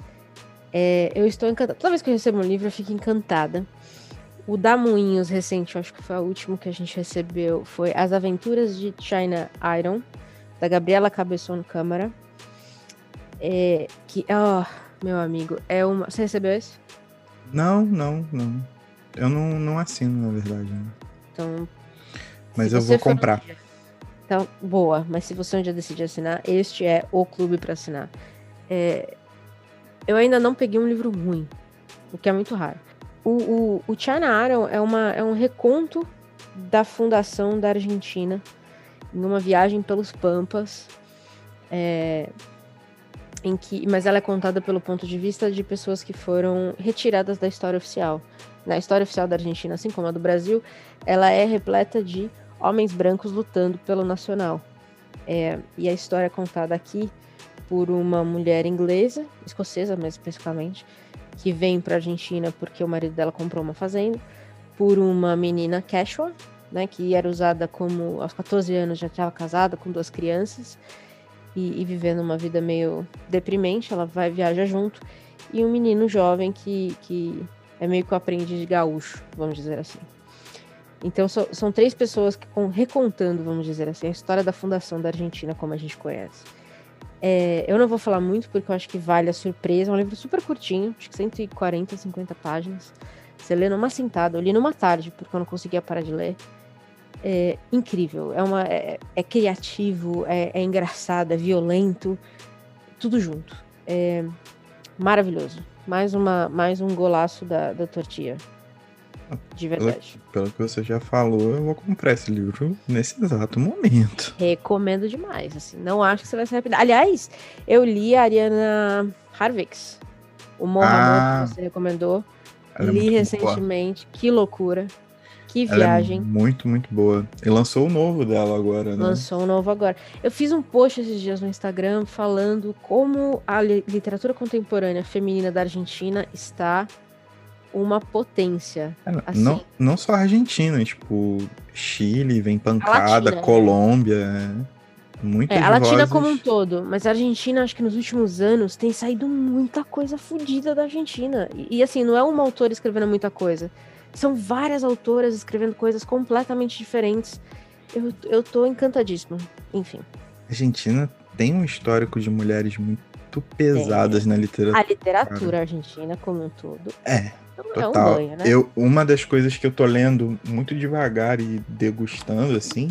É, eu estou encantada. Toda vez que eu recebo um livro, eu fico encantada. O da Moinhos recente, eu acho que foi o último que a gente recebeu, foi As Aventuras de China Iron, da Gabriela Cabeçon Câmara. É, que, ó, oh, meu amigo, é uma. Você recebeu esse? Não, não, não. Eu não, não assino, na verdade. Né? Então. Mas eu vou comprar. Um dia... Então, boa. Mas se você um dia decidir assinar, este é o clube para assinar. É, eu ainda não peguei um livro ruim, o que é muito raro. O, o, o China Aaron é, uma, é um reconto da fundação da Argentina em uma viagem pelos Pampas, é, em que, mas ela é contada pelo ponto de vista de pessoas que foram retiradas da história oficial. Na história oficial da Argentina, assim como a do Brasil, ela é repleta de homens brancos lutando pelo nacional. É, e a história contada aqui por uma mulher inglesa, escocesa mais especificamente, que vem para a Argentina porque o marido dela comprou uma fazenda, por uma menina Quechua, né, que era usada como aos 14 anos já estava casada com duas crianças e, e, vivendo uma vida meio deprimente, ela vai viajar junto, e um menino jovem que, que é meio que o aprendiz de gaúcho, vamos dizer assim. Então so, são três pessoas que recontando, vamos dizer assim, a história da fundação da Argentina como a gente conhece. É, eu não vou falar muito porque eu acho que vale a surpresa. É um livro super curtinho, acho que 140, 50 páginas. Você lê numa sentada, eu li numa tarde porque eu não conseguia parar de ler. É incrível, é, uma, é, é criativo, é, é, engraçado, é violento, tudo junto. É maravilhoso. Mais, uma, mais um golaço da, da tortilha. De verdade. Pelo, pelo, que você já falou, eu vou comprar esse livro nesse exato momento. Recomendo demais, assim. Não acho que você vai se arrepender. Aliás, eu li a Ariana Harvix, o Mohammed ah, que você recomendou. É li recentemente. Boa. Que loucura. Que Ela é viagem. muito, muito boa. E lançou o novo dela agora, né? Lançou um novo agora. Eu fiz um post esses dias no Instagram falando como a li- literatura contemporânea feminina da Argentina está uma potência. É, não- assim. Não, não só a Argentina, tipo, Chile, vem pancada, Latina, né? Colômbia. é. É, a Latina como um todo, mas a Argentina, acho que nos últimos anos, tem saído muita coisa fodida da Argentina. E, e, assim, não é uma autora escrevendo muita coisa. São várias autoras escrevendo coisas completamente diferentes. Eu, eu tô encantadíssima. Enfim. A Argentina tem um histórico de mulheres muito pesadas na literatura. A literatura argentina como um todo É, é um total. banho, né? eu, uma das coisas que eu tô lendo muito devagar e degustando, assim,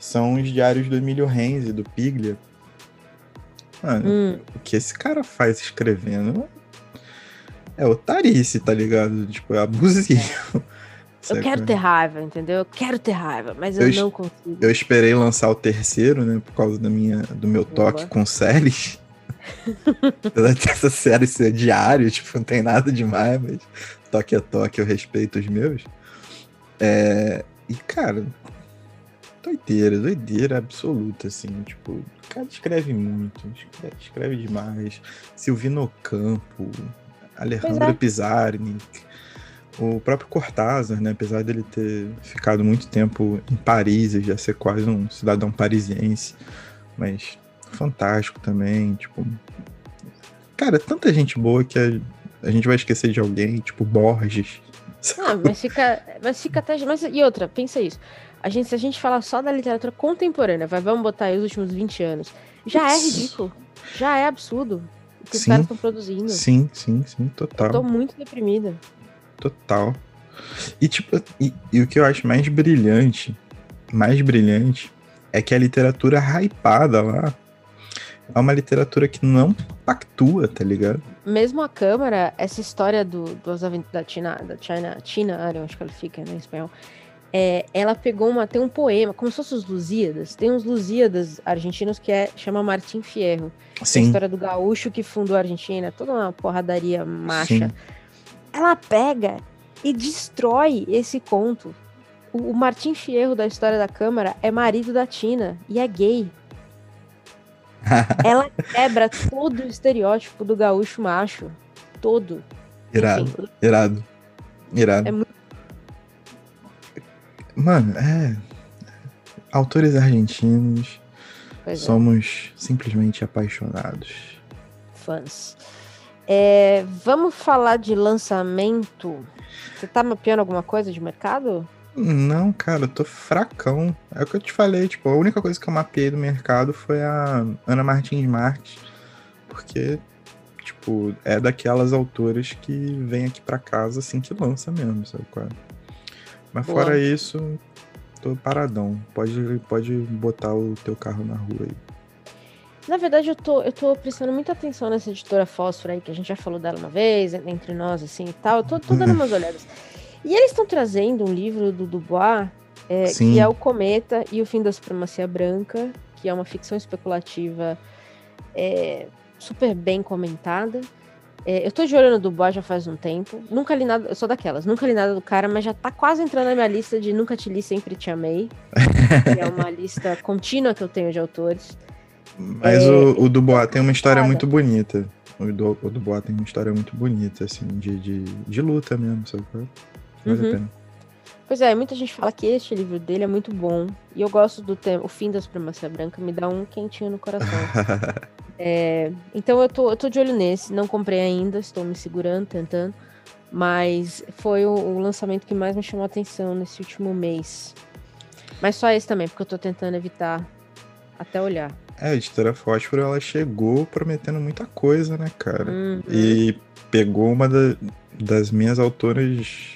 são os diários do Emílio Renzi, do Piglia. Mano, Hum, o que esse cara faz escrevendo é otarice, tá ligado? Tipo, é abusivo. eu quero ter raiva, entendeu? Eu quero ter raiva, mas eu, Eu não consigo. Eu esperei lançar o terceiro, né? Por causa da minha, do meu toque Boa. com séries. Apesar dessa série ser diário, tipo, não tem nada demais, mas toque é toque, eu respeito os meus. É, E, cara, doideira, doideira absoluta, assim, tipo, o cara escreve muito, escreve, escreve demais. Silvino Campo, Alejandro é. Pizarnik, o próprio Cortázar, né, apesar dele ter ficado muito tempo em Paris e já ser quase um cidadão parisiense, mas fantástico também, tipo... Cara, tanta gente boa que a, a gente vai esquecer de alguém, tipo Borges, Ah, mas fica, mas fica até. Mas, e outra, pensa isso. A gente, se a gente falar só da literatura contemporânea, vai, vamos botar aí os últimos 20 anos, já é ridículo. Já é absurdo o que os caras estão produzindo. Sim, sim, sim, total. Tô muito deprimida. Total. E tipo, e, e o que eu acho mais brilhante, mais brilhante, é que a literatura hypada lá é uma literatura que não pactua, tá ligado? Mesmo a Câmara, essa história do, dos da Tina, da China, eu acho que ela fica né, em espanhol, é, ela pegou uma, tem um poema, como se fossem os Lusíadas, tem uns Lusíadas argentinos que é, chama Martim Fierro. a Sim, história do gaúcho que fundou a Argentina, toda uma porradaria macha. Sim. Ela pega e destrói esse conto. O, o Martim Fierro da história da Câmara é marido da Tina e é gay. Ela quebra todo o estereótipo do gaúcho macho. Todo. irado, Enfim, irado, irado. É muito- Mano, é. Autores argentinos, pois é, somos simplesmente apaixonados. fãs. É, vamos falar de lançamento. Você tá mapeando alguma coisa de mercado? Não, cara, eu tô fracão. É o que eu te falei, tipo, a única coisa que eu mapeei do mercado foi a Ana Martins Marques. Porque, tipo, é daquelas autoras que vem aqui pra casa assim que lança mesmo, sabe qual é? Mas Boa. fora isso, tô paradão. Pode, pode botar o teu carro na rua aí. Na verdade, eu tô, eu tô prestando muita atenção nessa editora Fósforo aí, que a gente já falou dela uma vez, entre nós, assim e tal. Eu tô, tô dando umas olhadas. E eles estão trazendo um livro do Dubois, é, que é O Cometa e o Fim da Supremacia Branca, que é uma ficção especulativa é, super bem comentada. É, eu tô de olho no Dubois já faz um tempo. Nunca li nada, eu sou daquelas, nunca li nada do cara, mas já tá quase entrando na minha lista de Nunca Te Li, Sempre Te Amei. que é uma lista contínua que eu tenho de autores. Mas É, o, o Dubois tem uma história nada. muito bonita. O, do, o Dubois tem uma história muito bonita, assim, de, de, de luta mesmo, sabe? é? Vale Uhum. a pena. Pois é, muita gente fala que este livro dele é muito bom. E eu gosto do tema. O fim da supremacia branca me dá um quentinho no coração. É, então eu tô, eu tô de olho nesse. Não comprei ainda, estou me segurando, tentando. Mas foi o, o lançamento que mais me chamou a atenção nesse último mês. Mas só esse também, porque eu tô tentando evitar até olhar. É, a editora Fósforo, ela chegou prometendo muita coisa, né, cara? Uhum. E pegou uma da- das minhas autoras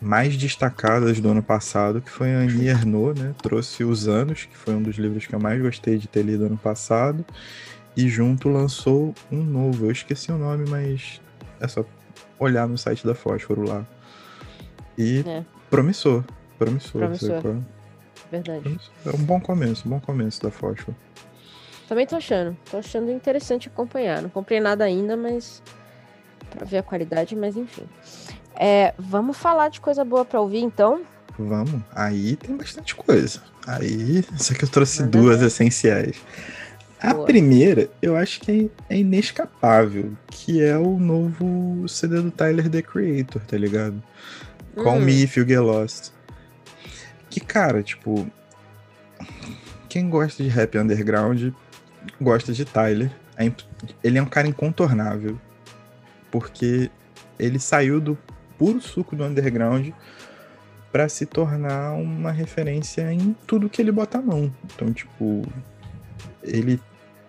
mais destacadas do ano passado, que foi a Annie Ernaux, né? Trouxe Os Anos, que foi um dos livros que eu mais gostei de ter lido ano passado. E junto lançou um novo. Eu esqueci o nome, mas é só olhar no site da Fósforo lá. E É. promissor. Promissor. Promissor. qual é? Verdade. É um bom começo, um bom começo da Fósforo. Também tô achando. Tô achando interessante acompanhar. Não comprei nada ainda, mas. Pra ver a qualidade, mas enfim. É, vamos falar de coisa boa pra ouvir, então? Vamos. Aí tem bastante coisa. Aí, só que eu trouxe Manda duas essenciais. A Boa. primeira, eu acho que é, inescapável, que é o novo CD do Tyler, The Creator, tá ligado? Hum. Call Me If You Get Lost. Que, cara, tipo... Quem gosta de rap underground, gosta de Tyler. É, ele é um cara incontornável. Porque ele saiu do puro suco do underground para se tornar uma referência em tudo que ele bota a mão. Então, tipo, ele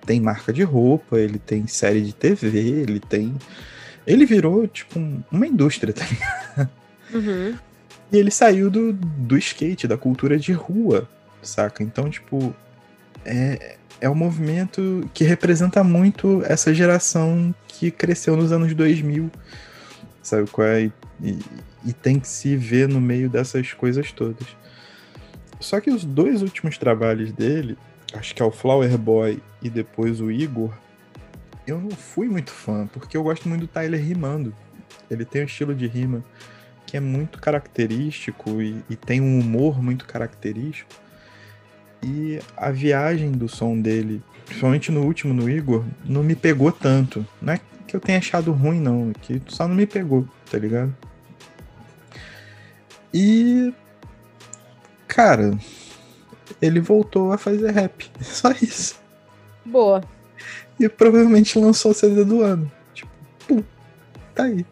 tem marca de roupa, ele tem série de TV, ele tem. Ele virou, tipo, uma indústria, tá ligado? Uhum. E ele saiu do, do skate, da cultura de rua, saca? Então, tipo, é, é um movimento que representa muito essa geração que cresceu nos anos 2000, sabe qual é? E, e, e tem que se ver no meio dessas coisas todas. Só que os dois últimos trabalhos dele, acho que é o Flower Boy e depois o Igor, eu não fui muito fã, porque eu gosto muito do Tyler rimando. Ele tem um estilo de rima que é muito característico e, e tem um humor muito característico. E a viagem do som dele, principalmente no último, no Igor, não me pegou tanto. Não é que eu tenha achado ruim, não, que só não me pegou, tá ligado? E. Cara, ele voltou a fazer rap. Só isso. Boa. E provavelmente lançou o CD do ano. Tipo, pum, tá aí.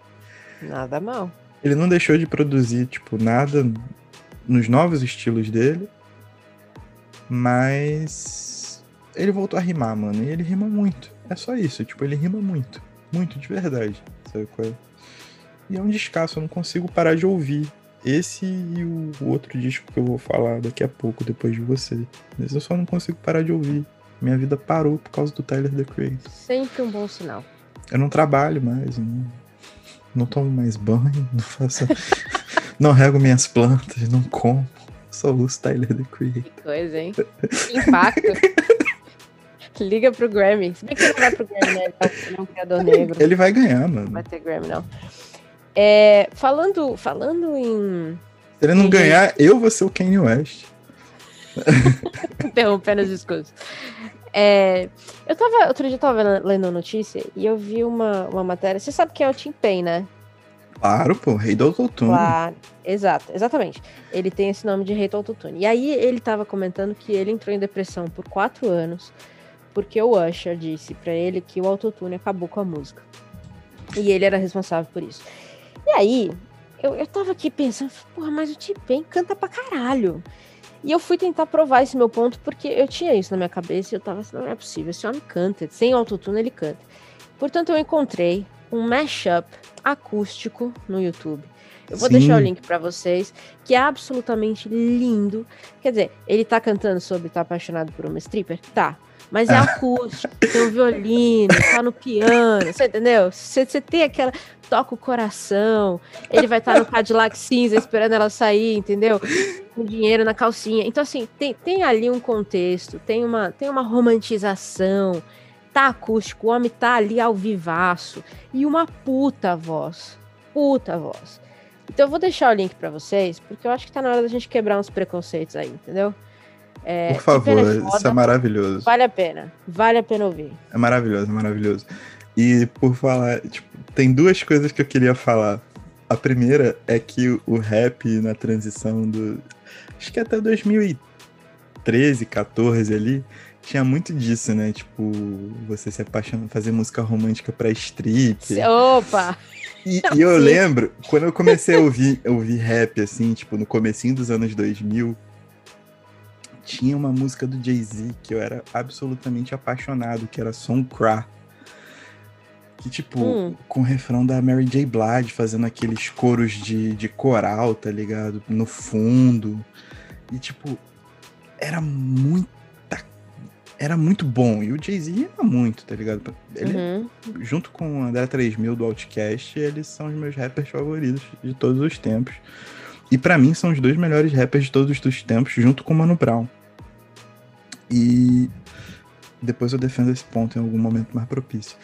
Nada mal. Ele não deixou de produzir, tipo, nada nos novos estilos dele. Mas ele voltou a rimar, mano. E ele rima muito. É só isso. Tipo, ele rima muito. Muito de verdade. Sabe qual é? E é um descasso, eu não consigo parar de ouvir. Esse e o outro disco que eu vou falar daqui a pouco, depois de você. Mas eu só não consigo parar de ouvir. Minha vida parou por causa do Tyler The Creator. Sempre um bom sinal. Eu não trabalho mais, não, não tomo mais banho, não faço. não rego minhas plantas, não como. Só uso Tyler The Creator. Que coisa, hein? Que impacto. Liga pro Grammy. Se bem que ele não vai pro Grammy, né? Ele é um criador negro. Ele vai ganhar, mano. Não vai ter Grammy, não. É, falando, falando em. Se ele não em ganhar, eu vou ser o Kanye West. Interrompendo os discursos. É, eu tava, outro dia eu tava lendo notícia e eu vi uma, uma matéria. Você sabe quem é o Tim Payne, né? Claro, pô, rei do autotune. Claro, exato, exatamente. Ele tem esse nome de rei do autotune. E aí ele tava comentando que ele entrou em depressão por quatro anos porque o Usher disse para ele que o autotune acabou com a música. E ele era responsável por isso. E aí, eu, eu tava aqui pensando, porra, mas o T-Pain canta pra caralho. E eu fui tentar provar esse meu ponto, porque eu tinha isso na minha cabeça e eu tava assim, não é possível, esse homem canta, sem autotune ele canta. Portanto, eu encontrei um mashup acústico no YouTube. Eu vou Sim. deixar o link para vocês, que é absolutamente lindo. Quer dizer, ele tá cantando sobre estar tá apaixonado por uma stripper? Tá. Mas é acústico, tem um violino, tá no piano, você entendeu? Você, você tem aquela. Toca o coração, ele vai estar tá no Cadillac cinza esperando ela sair, entendeu? Com dinheiro na calcinha. Então, assim, tem, tem ali um contexto, tem uma, tem uma romantização, tá acústico, o homem tá ali ao vivaço. E uma puta voz. Puta voz. Então eu vou deixar o link para vocês, porque eu acho que tá na hora da gente quebrar uns preconceitos aí, entendeu? É, Por favor, é foda, isso é maravilhoso. Vale a pena, vale a pena ouvir. É maravilhoso, é maravilhoso. E por falar, tipo, tem duas coisas que eu queria falar. A primeira é que o rap na transição do. Acho que até 2013, 14 ali, tinha muito disso, né? Tipo, você se apaixonar, fazer música romântica pra strip. Opa! E, e eu lembro, quando eu comecei a ouvir, ouvir rap, assim, tipo, no comecinho dos anos 2000, tinha uma música do Jay-Z que eu era absolutamente apaixonado, que era Song Cra. Que, tipo, hum. com o refrão da Mary J. Blige fazendo aqueles coros de, de coral, tá ligado? No fundo. E, tipo, era muito era muito bom. E o Jay-Z era muito, tá ligado? Ele, uhum. junto com o André 3000 do Outcast, eles são os meus rappers favoritos de todos os tempos. E para mim são os dois melhores rappers de todos os tempos, junto com o Mano Brown. E depois eu defendo esse ponto em algum momento mais propício.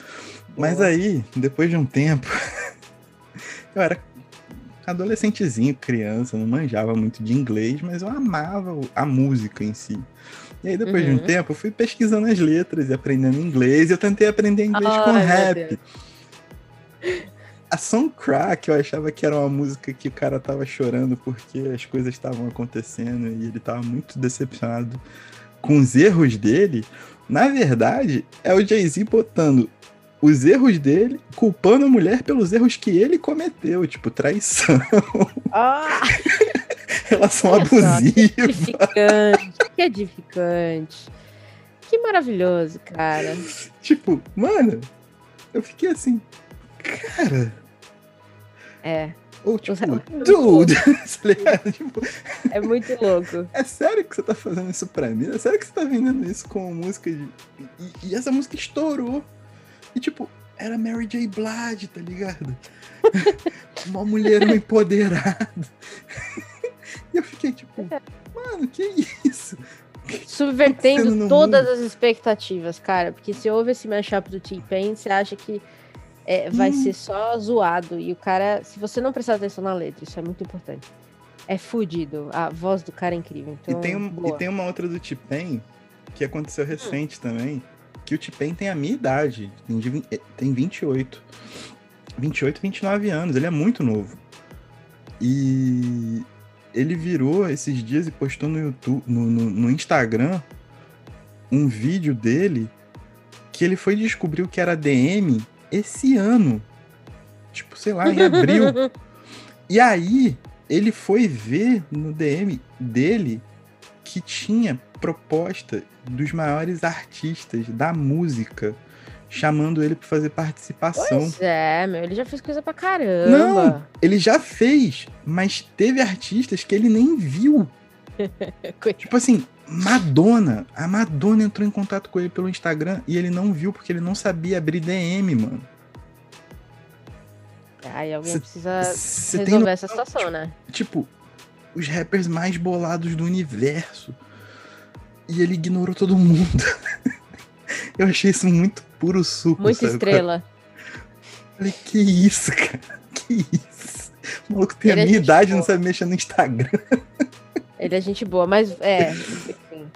Mas aí, depois de um tempo, eu era adolescentezinho, criança, não manjava muito de inglês, mas eu amava a música em si. E aí, depois uhum. de um uhum. tempo, eu fui pesquisando as letras e aprendendo inglês. E eu tentei aprender inglês oh, com rap. A Song Crack, eu achava que era uma música que o cara tava chorando porque as coisas estavam acontecendo e ele tava muito decepcionado com os erros dele. Na verdade, é o Jay-Z botando os erros dele, culpando a mulher pelos erros que ele cometeu, tipo traição. Ah. Relação abusiva. Que edificante, que edificante. Que maravilhoso, cara. Tipo, mano, eu fiquei assim, cara. É. Ou tipo, dude, tá tipo, é muito louco. É sério que você tá fazendo isso pra mim? É sério que você tá vendendo isso como música de. E, e essa música estourou. E tipo, era Mary J. Blige, tá ligado? Uma mulher empoderada. e eu fiquei tipo, mano, que isso? Subvertendo todas mundo? as expectativas, cara. Porque se houve esse mashup do T-Pain, você acha que é, vai hum. ser só zoado. E o cara, se você não prestar atenção na letra, isso é muito importante. É fudido. A voz do cara é incrível. Então, e, tem um, e tem uma outra do T-Pain que aconteceu hum. recente hum. também que o T-Pain tem a minha idade, tem, eh, tem 28. 28, 29 anos, ele é muito novo. E ele virou esses dias e postou no YouTube, no, no, no Instagram, um vídeo dele que ele foi descobrir o que era DM esse ano. Tipo, sei lá, em abril. e aí, ele foi ver no DM dele que tinha proposta dos maiores artistas da música chamando ele para fazer participação. Pois é, meu, ele já fez coisa pra caramba. Não, ele já fez, mas teve artistas que ele nem viu. tipo assim, Madonna. A Madonna entrou em contato com ele pelo Instagram e ele não viu porque ele não sabia abrir DM, mano. Aí alguém cê, precisa cê resolver essa situação, tipo, né? Tipo, os rappers mais bolados do universo. E ele ignorou todo mundo. Eu achei isso muito puro suco. Muita estrela. Falei, que isso, cara? Que isso? O maluco tem ele a é minha é idade e não sabe mexer no Instagram. Ele é gente boa, mas é. Enfim,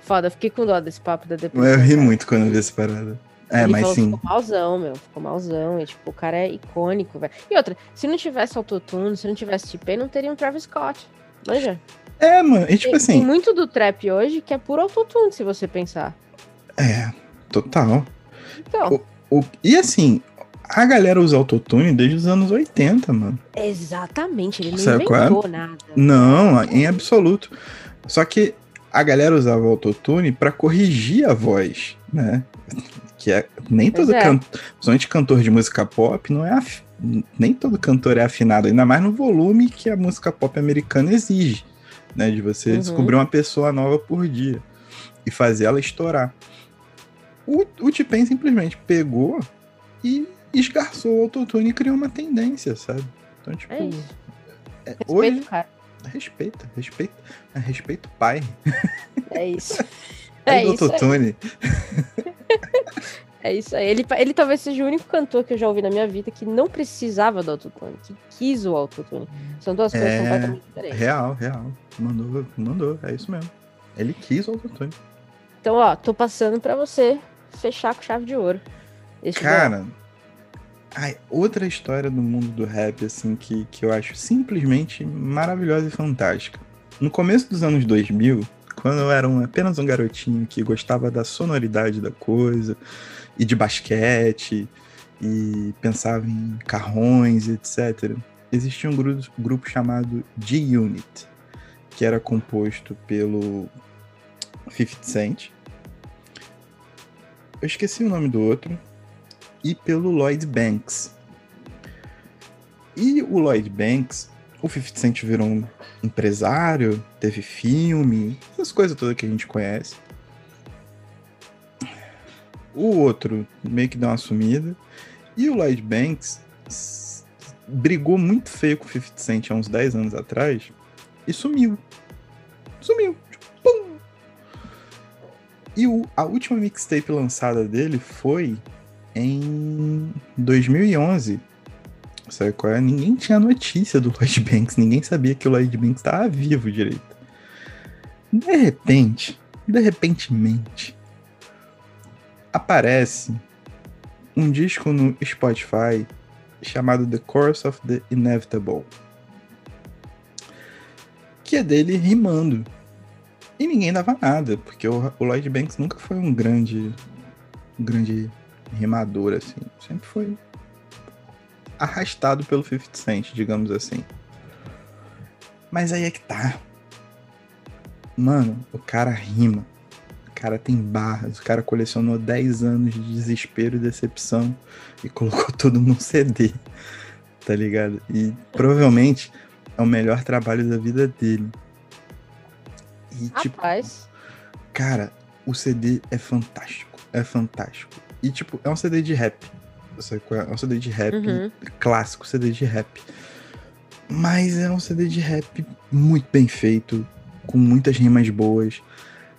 foda, fiquei com dó desse papo da depressão. Eu ri muito quando vi essa parada. É, ele mas falou, sim. Ficou malzão, meu. Ficou malzão. E, tipo, o cara é icônico, velho. E outra, se não tivesse autotune, se não tivesse TP, não teria um Travis Scott. Manja? É, mano. E tipo tem, assim. Tem muito do trap hoje que é puro autotune, se você pensar. É, total. Então. O, o, e assim, a galera usa autotune desde os anos 80, mano. Exatamente, ele não Sabe inventou é? nada. Não, em absoluto. Só que a galera usava autotune para corrigir a voz, né? Que é nem todo é. cantor, principalmente cantor de música pop, não é af... nem todo cantor é afinado, ainda mais no volume que a música pop americana exige, né? De você uhum. descobrir uma pessoa nova por dia e fazer ela estourar. O, o T-Pain simplesmente pegou e esgarçou o autotune e criou uma tendência, sabe? Então, tipo. É isso. É, Respeito, hoje, cara. Respeita, respeita. Respeito pai. É isso. É isso. Autotune. É isso aí. Ele, ele talvez seja o único cantor que eu já ouvi na minha vida que não precisava do autotune, que quis o autotune. São duas coisas é... completamente diferentes. Real, real. Mandou, mandou, é isso mesmo. Ele quis o autotune. Então, ó, tô passando para você fechar com chave de ouro. Cara, ai, outra história do mundo do rap, assim, que, que eu acho simplesmente maravilhosa e fantástica. No começo dos anos 2000, quando eu era um, apenas um garotinho que gostava da sonoridade da coisa, e de basquete, e pensava em carrões, etc., existia um grupo, grupo chamado G-Unit, que era composto pelo 50 Cent, eu esqueci o nome do outro, e pelo Lloyd Banks. E o Lloyd Banks, o 50 Cent virou um empresário, teve filme, essas coisas todas que a gente conhece. O outro meio que deu uma sumida. E o Lloyd Banks brigou muito feio com o 50 Cent há uns 10 anos atrás e sumiu. Sumiu. E o, a última mixtape lançada dele foi em 2011. Sabe qual é? Ninguém tinha notícia do Lloyd Banks, ninguém sabia que o Lloyd Banks estava vivo direito. De repente, de repentemente, aparece um disco no Spotify chamado The Course of the Inevitable. Que é dele rimando. E ninguém dava nada, porque o, o Lloyd Banks nunca foi um grande, um grande rimador, assim. Sempre foi arrastado pelo 50 Cent, digamos assim. Mas aí é que tá. Mano, o cara rima. O cara tem barras. O cara colecionou 10 anos de desespero e decepção e colocou tudo num CD. Tá ligado? E provavelmente é o melhor trabalho da vida dele. E tipo. Rapaz. Cara, o CD é fantástico. É fantástico. E tipo, é um CD de rap. É um CD de rap uhum. clássico, CD de rap. Mas é um CD de rap muito bem feito, com muitas rimas boas.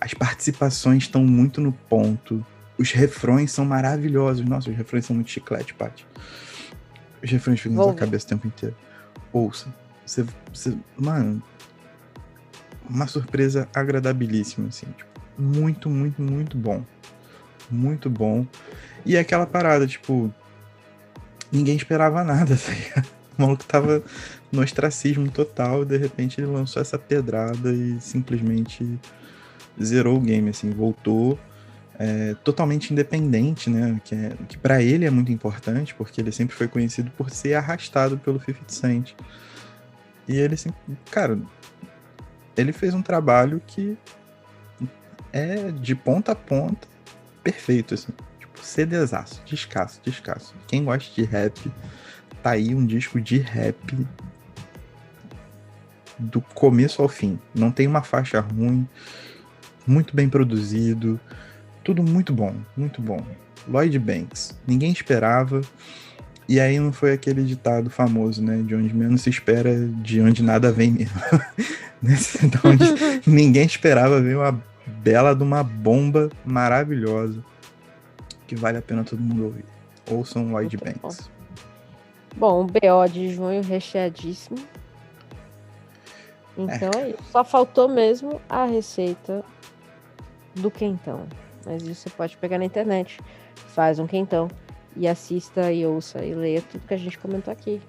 As participações estão muito no ponto. Os refrões são maravilhosos. Nossa, os refrões são muito chiclete, Paty. Os refrões ficam na sua cabeça o tempo inteiro. Ouça. Você, você, mano, uma surpresa agradabilíssima, assim. Tipo, muito, muito, muito bom. Muito bom. E é aquela parada, tipo, ninguém esperava nada, tá ligado? O maluco tava no ostracismo total, e de repente ele lançou essa pedrada e simplesmente zerou o game, assim, voltou é, totalmente independente, né? Que, é, que para ele é muito importante, porque ele sempre foi conhecido por ser arrastado pelo 50 Cent. E ele sempre, cara, ele fez um trabalho que é de ponta a ponta perfeito, assim. Tipo, CDzaço, descasso, descasso. Quem gosta de rap, tá aí um disco de rap do começo ao fim. Não tem uma faixa ruim, muito bem produzido, tudo muito bom, muito bom. Lloyd Banks, ninguém esperava. E aí não foi aquele ditado famoso, né? De onde menos se espera, de onde nada vem mesmo. onde ninguém esperava ver uma bela de uma bomba maravilhosa que vale a pena todo mundo ouvir. Ouçam Lloyd Muito Banks. Bom. o BO de junho recheadíssimo. Então é. é Só faltou mesmo a receita do quentão. Mas isso você pode pegar na internet. Faz um quentão e assista e ouça e leia tudo que a gente comentou aqui.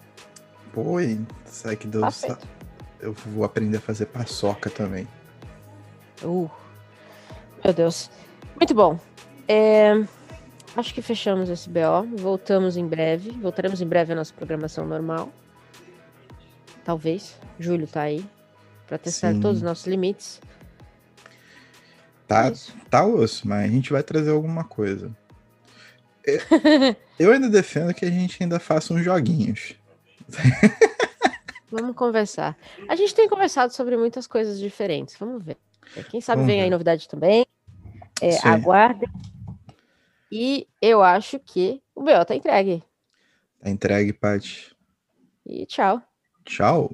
Pô, sabe que deu. Tá Eu vou aprender a fazer paçoca também. Uh, meu Deus. Muito bom. É, acho que fechamos esse BO. Voltamos em breve. Voltaremos em breve à nossa programação normal. Talvez. Júlio tá aí. Para testar Sim. todos os nossos limites. Tá, é tá osso, mas a gente vai trazer alguma coisa. Eu ainda defendo que a gente ainda faça uns joguinhos. Vamos conversar. A gente tem conversado sobre muitas coisas diferentes. Vamos ver. Quem sabe Vamos vem ver. aí novidade também. É, aguardem. E eu acho que o BO tá entregue. Tá entregue, Paty. E tchau. Tchau.